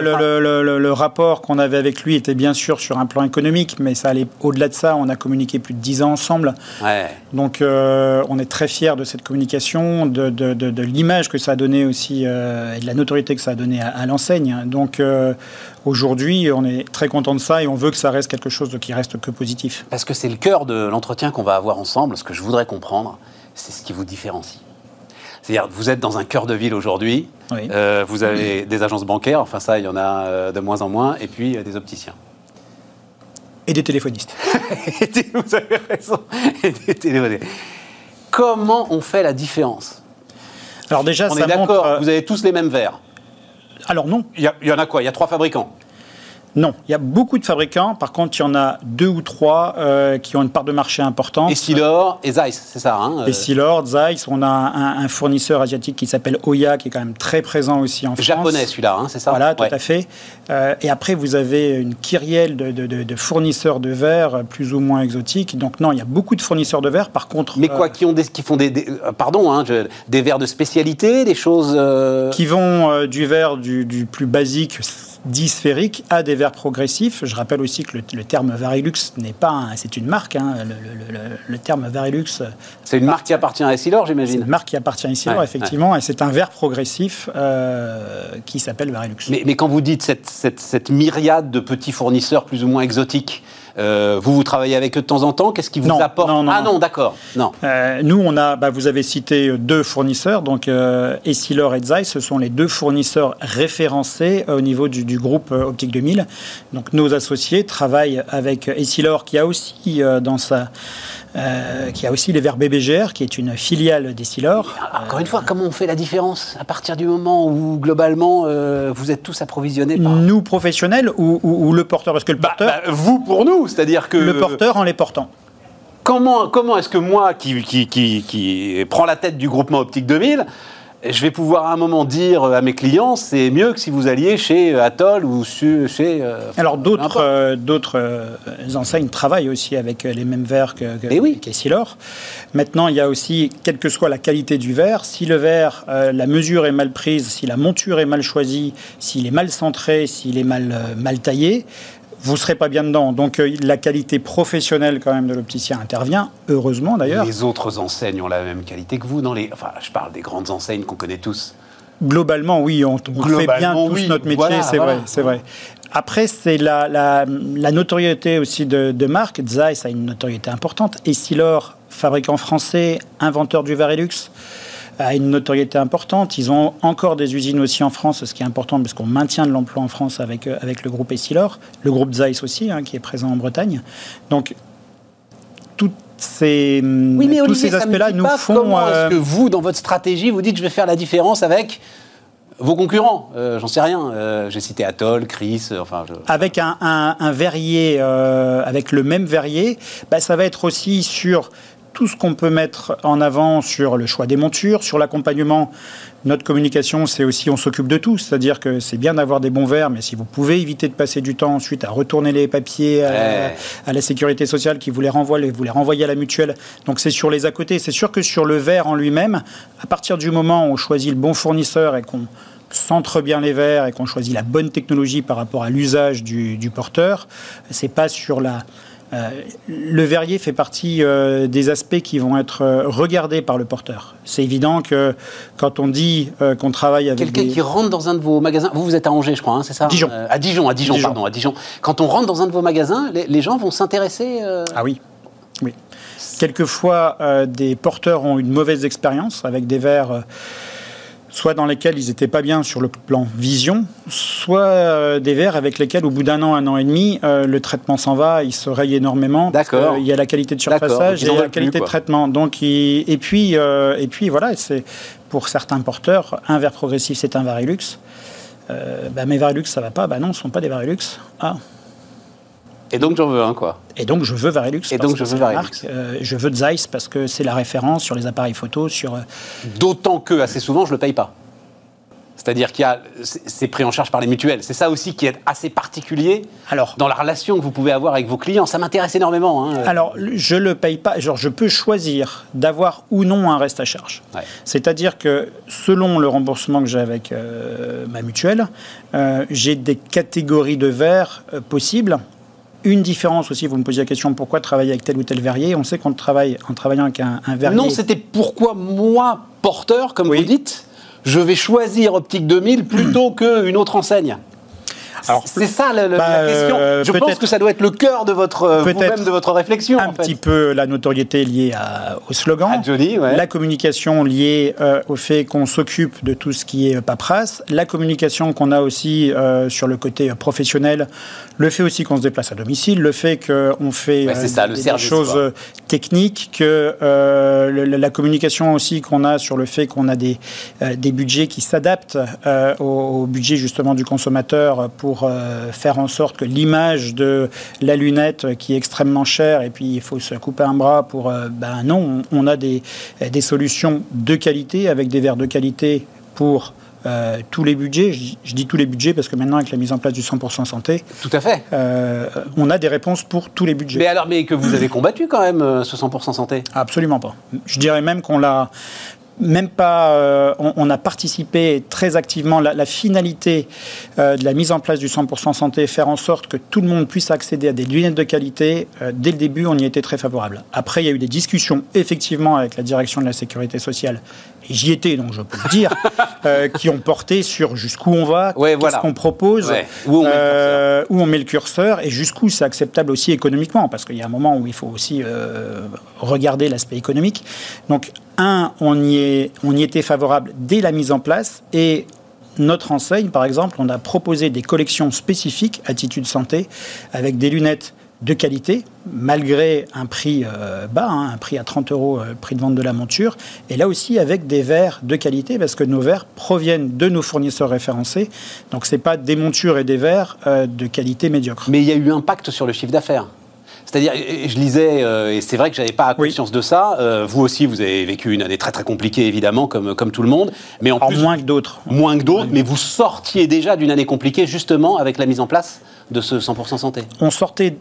le- rapport qu'on avait avec lui était bien sûr sur un plan économique, mais ça allait au-delà de ça. On a communiqué plus de 10 ans ensemble. Ouais. Donc, euh, on est très fiers de cette communication, de, de- de- de l'image que ça a donné aussi euh, et de la notoriété que ça a donné à, à l'enseigne. Donc, euh, aujourd'hui, on est très content de ça et on veut que ça reste quelque chose de- qui reste que positif. Parce que c'est le cœur de l'entretien qu'on va avoir ensemble. Ce que je voudrais comprendre, c'est ce qui vous différencie. C'est-à-dire, vous êtes dans un cœur de ville aujourd'hui. Oui. euh, vous avez des agences bancaires. Enfin, ça, il y en a euh, de moins en moins. Et puis euh, des opticiens. Et des téléphonistes. Vous avez raison. Et des téléphones. Comment on fait la différence? Alors déjà, On ça est d'accord. Vous avez tous les mêmes verres. Alors non, Il y, a- il y en a quoi? Il y a trois fabricants. Non, il y a beaucoup de fabricants. Par contre, il y en a deux ou trois euh, qui ont une part de marché importante. Essilor et Zeiss, c'est ça. Hein euh, Essilor, Zeiss, on a un, un fournisseur asiatique qui s'appelle Oya, qui est quand même très présent aussi en France. Japonais, celui-là, hein, c'est ça? Voilà, tout Ouais. à fait. Euh, et après, vous avez une kyrielle de, de- de- de fournisseurs de verre plus ou moins exotiques. Donc non, il y a beaucoup de fournisseurs de verre. Par contre, Mais euh, quoi, qui, ont des, qui font des, des- pardon, hein, je- des verres de spécialité, des choses. qui vont du verre du, du plus basique, dit sphérique, à des verres progressifs. Je rappelle aussi que le, le terme Varilux n'est pas, un- c'est une marque. hein. Le, le- le- le terme Varilux, C'est une marque qui appartient à Essilor, c'est j'imagine. une marque qui appartient ici, Ouais, effectivement, et c'est un verre progressif euh, qui s'appelle Varilux. Mais, mais quand vous dites cette, cette- cette myriade de petits fournisseurs plus ou moins exotiques, euh, vous vous travaillez avec eux de temps en temps Qu'est-ce qui vous Non, apporte non, non, Ah non. d'accord. Non. Euh, nous, on a, bah, vous avez cité deux fournisseurs, donc euh, Essilor et Zeiss, ce sont les deux fournisseurs référencés euh, au niveau du, du groupe euh, Optique 2000. Donc nos associés travaillent avec Essilor, qui a aussi euh, dans sa, euh, qui a aussi les verres BBGR, qui est une filiale d'Essilor. Encore une fois, comment on fait la différence à partir du moment où globalement euh, vous êtes tous approvisionnés par. Nous professionnels ou, ou- ou le porteur, parce que le Bah, porteur, bah, vous pour nous, c'est-à-dire que le porteur en les portant. comment, comment est-ce que moi, qui, qui, qui, qui prends la tête du groupement Optique 2000, je vais pouvoir à un moment dire à mes clients, c'est mieux que si vous alliez chez Atoll ou chez... Euh, Alors d'autres euh, d'autres euh, enseignes travaillent aussi avec les mêmes verres que, que eh oui. Maintenant, il y a aussi, quelle que soit la qualité du verre, si le verre, la mesure est mal prise, si la monture est mal choisie, s'il est mal centré, s'il est mal, mal taillé, vous ne serez pas bien dedans. Donc euh, la qualité professionnelle quand même de l'opticien intervient, heureusement d'ailleurs. Les autres enseignes ont la même qualité que vous dans les... Enfin, je parle des grandes enseignes qu'on connaît tous. Globalement, oui, on, fait bien tous notre métier, c'est vrai, c'est vrai. Après, c'est la, la, notoriété aussi de, de marque. Zeiss a une notoriété importante. Essilor, fabricant français, inventeur du Varilux a une notoriété importante. Ils ont encore des usines aussi en France, ce qui est important parce qu'on maintient de l'emploi en France avec, euh, avec le groupe Essilor, le groupe Zeiss aussi, hein, qui est présent en Bretagne. Donc, toutes ces, tous ces aspects-là nous font. Comment est-ce euh, que vous, dans votre stratégie, vous dites je vais faire la différence avec vos concurrents, euh, j'en sais rien. J'ai cité Atoll, Chris, enfin. Avec un, un, verrier, avec le même verrier, bah, ça va être aussi sur tout ce qu'on peut mettre en avant sur le choix des montures, sur l'accompagnement. Notre communication, c'est aussi on s'occupe de tout. C'est-à-dire que c'est bien d'avoir des bons verres, mais si vous pouvez éviter de passer du temps ensuite à retourner les papiers à, la sécurité sociale qui vous les renvoie, vous les renvoyez à la mutuelle. Donc c'est sur les à côté. C'est sûr que sur le verre en lui-même, à partir du moment où on choisit le bon fournisseur et qu'on centre bien les verres et qu'on choisit la bonne technologie par rapport à l'usage du, du porteur, c'est pas sur la euh, le verrier fait partie euh, des aspects qui vont être euh, regardés par le porteur. C'est évident que quand on dit qu'on travaille avec quelqu'un qui rentre dans un de vos magasins, vous vous êtes à Angers, je crois, hein, c'est ça Dijon. à Dijon, à Dijon, pardon, à Dijon. Quand on rentre dans un de vos magasins, les, gens vont s'intéresser. Ah oui, oui. Quelquefois, des porteurs ont une mauvaise expérience avec des verres soit dans lesquels ils n'étaient pas bien sur le plan vision, soit euh, des verres avec lesquels, au bout d'un an, un an et demi, euh, le traitement s'en va, il se raye énormément. D'accord. Il y a la qualité de surfaçage et la qualité de traitement. Donc, et puis, euh, et puis voilà, c'est pour certains porteurs, un verre progressif, c'est un Varilux. bah, mes Varilux, ça va pas. Bah non, ce ne sont pas des Varilux. Ah, et donc j'en veux un, quoi. Et donc je veux Varilux. Et donc je veux Varilux. Euh, je veux Zeiss parce que c'est la référence sur les appareils photo. Sur... Euh, D'autant que, assez souvent, je ne le paye pas. C'est-à-dire qu'il y a, c'est pris en charge par les mutuelles. C'est ça aussi qui est assez particulier alors, dans la relation que vous pouvez avoir avec vos clients. Ça m'intéresse énormément. Hein. Alors, je le paye pas. Genre, je peux choisir d'avoir ou non un reste à charge. C'est-à-dire que selon le remboursement que j'ai avec euh, ma mutuelle, j'ai des catégories de verres possibles une différence aussi, vous me posiez la question pourquoi travailler avec tel ou tel verrier? On sait qu'on travaille en travaillant avec un, verrier. Non, c'était pourquoi moi, porteur, comme vous dites, je vais choisir Optique 2000 plutôt qu'une autre enseigne. Alors c'est ça la, bah, question. Euh, je pense que ça doit être le cœur de votre euh, de votre réflexion. Un petit peu la notoriété liée au slogan, la communication liée euh, au fait qu'on s'occupe de tout ce qui est paperasse, la communication qu'on a aussi sur le côté professionnel, le fait aussi qu'on se déplace à domicile, le fait qu'on fait des, choses techniques, que la communication aussi qu'on a sur le fait qu'on a des, des budgets qui s'adaptent au, au budget justement du consommateur pour euh, faire en sorte que l'image de la lunette qui est extrêmement chère et puis il faut se couper un bras pour... Euh, ben non, on, a des, des solutions de qualité avec des verres de qualité pour euh, tous les budgets, je, dis tous les budgets parce que maintenant avec la mise en place du 100% santé, tout à fait, on a des réponses pour tous les budgets. Mais alors, mais que vous avez combattu quand même ce 100% santé? Absolument pas. Je dirais même qu'on l'a même pas, euh, on, a participé très activement. La, finalité euh, de la mise en place du 100% santé, faire en sorte que tout le monde puisse accéder à des lunettes de qualité, euh, dès le début, on y était très favorable. Après, il y a eu des discussions, effectivement, avec la direction de la sécurité sociale, et j'y étais, donc je peux le dire, qui ont porté sur jusqu'où on va, qu'est-ce qu'on propose, où, on où, on met le curseur, et jusqu'où c'est acceptable aussi économiquement, parce qu'il y a un moment où il faut aussi regarder l'aspect économique. Donc, un, on y, était favorable dès la mise en place. Et notre enseigne, par exemple, on a proposé des collections spécifiques Attitude Santé avec des lunettes de qualité, malgré un prix euh, bas, hein, un prix à 30 euros, euh, prix de vente de la monture, et là aussi avec des verres de qualité, parce que nos verres proviennent de nos fournisseurs référencés, donc ce n'est pas des montures et des verres euh, de qualité médiocre. Mais il y a eu impact sur le chiffre d'affaires C'est-à-dire, je lisais, euh, et c'est vrai que j'avais pas conscience de ça. Euh, vous aussi, vous avez vécu une année très très compliquée, évidemment, comme, comme tout le monde. Mais en, plus, moins que d'autres. Moins que d'autres, mais vous sortiez déjà d'une année compliquée, justement, avec la mise en place de ce 100% santé. On sortait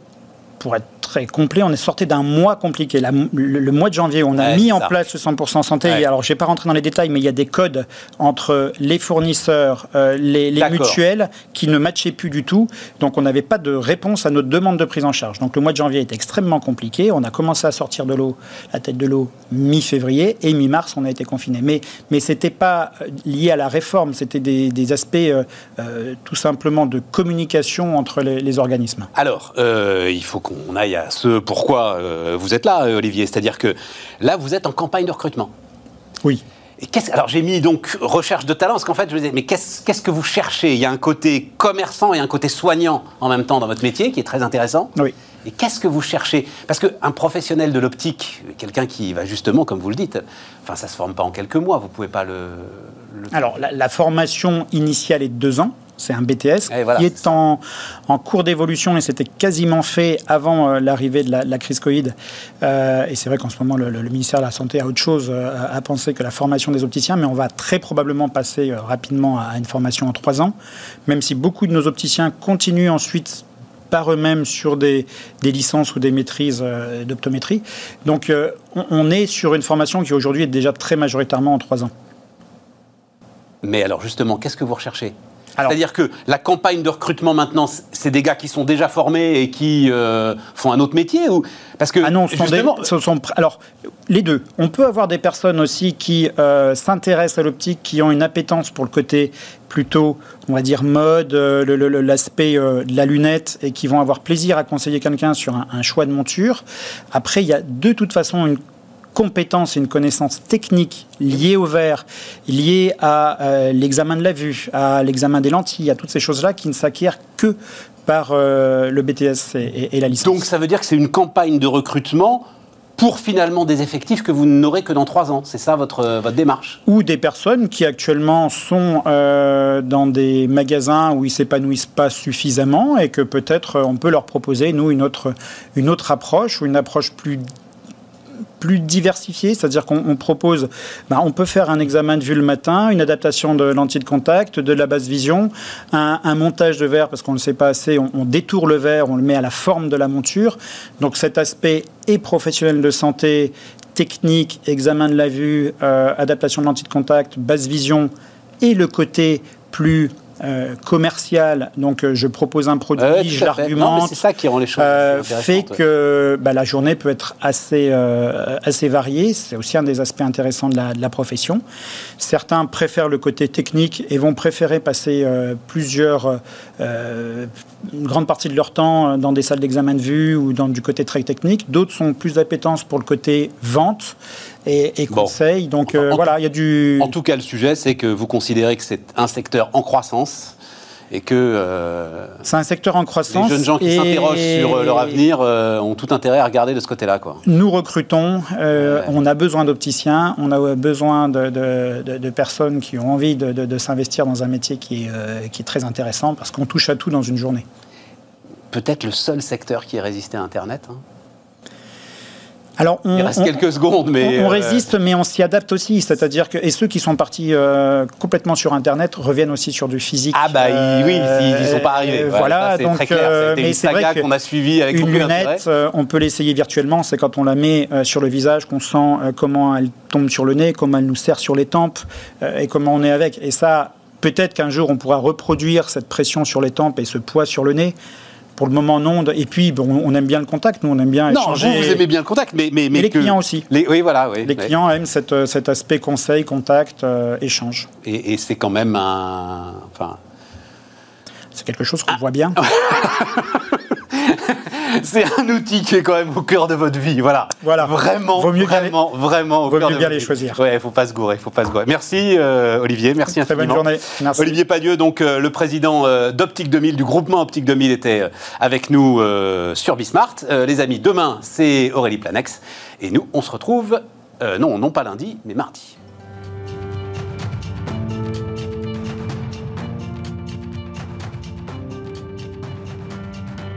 pour être très complet, on est sorti d'un mois compliqué. le, mois de janvier, on a mis en place le 100% santé. Alors, je ne vais pas rentrer dans les détails, mais il y a des codes entre les fournisseurs, euh, les, mutuelles, qui ne matchaient plus du tout. Donc, on n'avait pas de réponse à notre demande de prise en charge. Donc, le mois de janvier était extrêmement compliqué. On a commencé à sortir de l'eau, la tête de l'eau, mi-février. Et mi-mars, on a été confiné. Mais, mais ce n'était pas euh, lié à la réforme. C'était des, aspects euh, tout simplement de communication entre les, les organismes. Alors, il faut qu'on aille à ce pourquoi euh, vous êtes là, Olivier. C'est-à-dire que là, vous êtes en campagne de recrutement. Oui. Et alors j'ai mis donc recherche de talent, parce qu'en fait je me disais, mais qu'est-ce que vous cherchez? Il y a un côté commerçant et un côté soignant en même temps dans votre métier qui est très intéressant. Oui. Et qu'est-ce que vous cherchez? Parce qu'un professionnel de l'optique, quelqu'un qui va justement, comme vous le dites, enfin ça se forme pas en quelques mois, vous pouvez pas le... Alors la, la formation initiale est de deux ans c'est un BTS qui est, en, cours d'évolution et c'était quasiment fait avant euh, l'arrivée de la, crise Covid. Euh, et c'est vrai qu'en ce moment, le, ministère de la Santé a autre chose euh, à penser que la formation des opticiens, mais on va très probablement passer rapidement à une formation en trois ans, même si beaucoup de nos opticiens continuent ensuite par eux-mêmes sur des, licences ou des maîtrises d'optométrie. Donc on, on est sur une formation qui aujourd'hui est déjà très majoritairement en trois ans. Mais alors justement, qu'est-ce que vous recherchez? C'est-à-dire que la campagne de recrutement maintenant, c'est des gars qui sont déjà formés et qui euh, font un autre métier ou parce que ah non, ce sont alors les deux. On peut avoir des personnes aussi qui euh, s'intéressent à l'optique, qui ont une appétence pour le côté plutôt, on va dire mode, euh, l'aspect de la lunette et qui vont avoir plaisir à conseiller quelqu'un sur un, un choix de monture. Après, il y a de toute façon une compétence et une connaissance technique liée au verre, liée à euh, l'examen de la vue, à l'examen des lentilles, à toutes ces choses-là qui ne s'acquièrent que par euh, le BTS et, la licence. Donc ça veut dire que c'est une campagne de recrutement pour finalement des effectifs que vous n'aurez que dans trois ans. C'est ça votre, votre démarche? Ou des personnes qui actuellement sont euh, dans des magasins où ils s'épanouissent pas suffisamment et que peut-être on peut leur proposer, nous, une autre, une autre approche ou une approche plus plus diversifié, c'est-à-dire qu'on propose, bah, on peut faire un examen de vue le matin, une adaptation de lentilles de contact, de la basse vision, un, montage de verre, parce qu'on ne le sait pas assez, on, détourne le verre, on le met à la forme de la monture. Donc cet aspect est professionnel de santé, technique, examen de la vue, euh, adaptation de lentilles de contact, basse vision, et le côté plus euh, commercial, donc euh, je propose un produit, je l'argumente, ça qui rend les choses euh, fait que bah, la journée peut être assez, assez variée. C'est aussi un des aspects intéressants de la, de la, profession. Certains préfèrent le côté technique et vont préférer passer plusieurs, une grande partie de leur temps dans des salles d'examen de vue ou dans du côté très technique. D'autres sont plus d'appétence pour le côté vente et, conseil. Donc voilà, il y a du. En tout cas, le sujet, c'est que vous considérez que c'est un secteur en croissance et que euh, c'est un secteur en croissance. Les jeunes gens qui s'interrogent sur euh, leur avenir euh, ont tout intérêt à regarder de ce côté-là. Quoi. Nous recrutons, on a besoin d'opticiens, on a besoin de, de, personnes qui ont envie de, s'investir dans un métier qui est, qui est très intéressant parce qu'on touche à tout dans une journée. Peut-être le seul secteur qui est résisté à Internet. Hein. Alors, on, Il reste quelques secondes, mais... On, euh, résiste, mais on s'y adapte aussi. C'est-à-dire que... Et ceux qui sont partis euh, complètement sur Internet reviennent aussi sur du physique. Ah bah oui, ils ne sont pas arrivés. Voilà, donc... mais c'est vrai qu'on a suivi avec Une lunette, on peut l'essayer virtuellement. C'est quand on la met sur le visage qu'on sent comment elle tombe sur le nez, comment elle nous serre sur les tempes et comment on est avec. Et ça, peut-être qu'un jour, on pourra reproduire cette pression sur les tempes et ce poids sur le nez. Pour le moment, non. Et puis, bon, on aime bien le contact, nous, on aime bien échanger. Non, vous, vous aimez bien le contact, mais... mais, mais les clients aussi. Les, oui, voilà. Oui, les clients aiment cette, euh, cet aspect conseil, contact, euh, échange. Et, et c'est quand même un... Enfin... C'est quelque chose qu'on voit bien. c'est un outil qui est quand même au cœur de votre vie. Voilà. Voilà. Vraiment, vaut mieux vraiment, vraiment au vaut mieux bien les choisir. Ouais, faut pas se gourer, faut pas se gourer. Merci euh, Olivier, merci Très infiniment. bonne journée. Merci. Olivier Padieu, donc euh, le président euh, d'Optique 2000, du groupement Optique 2000, était avec nous sur Bismart. les amis, demain c'est Aurélie Planex et nous on se retrouve, non, non pas lundi, mais mardi.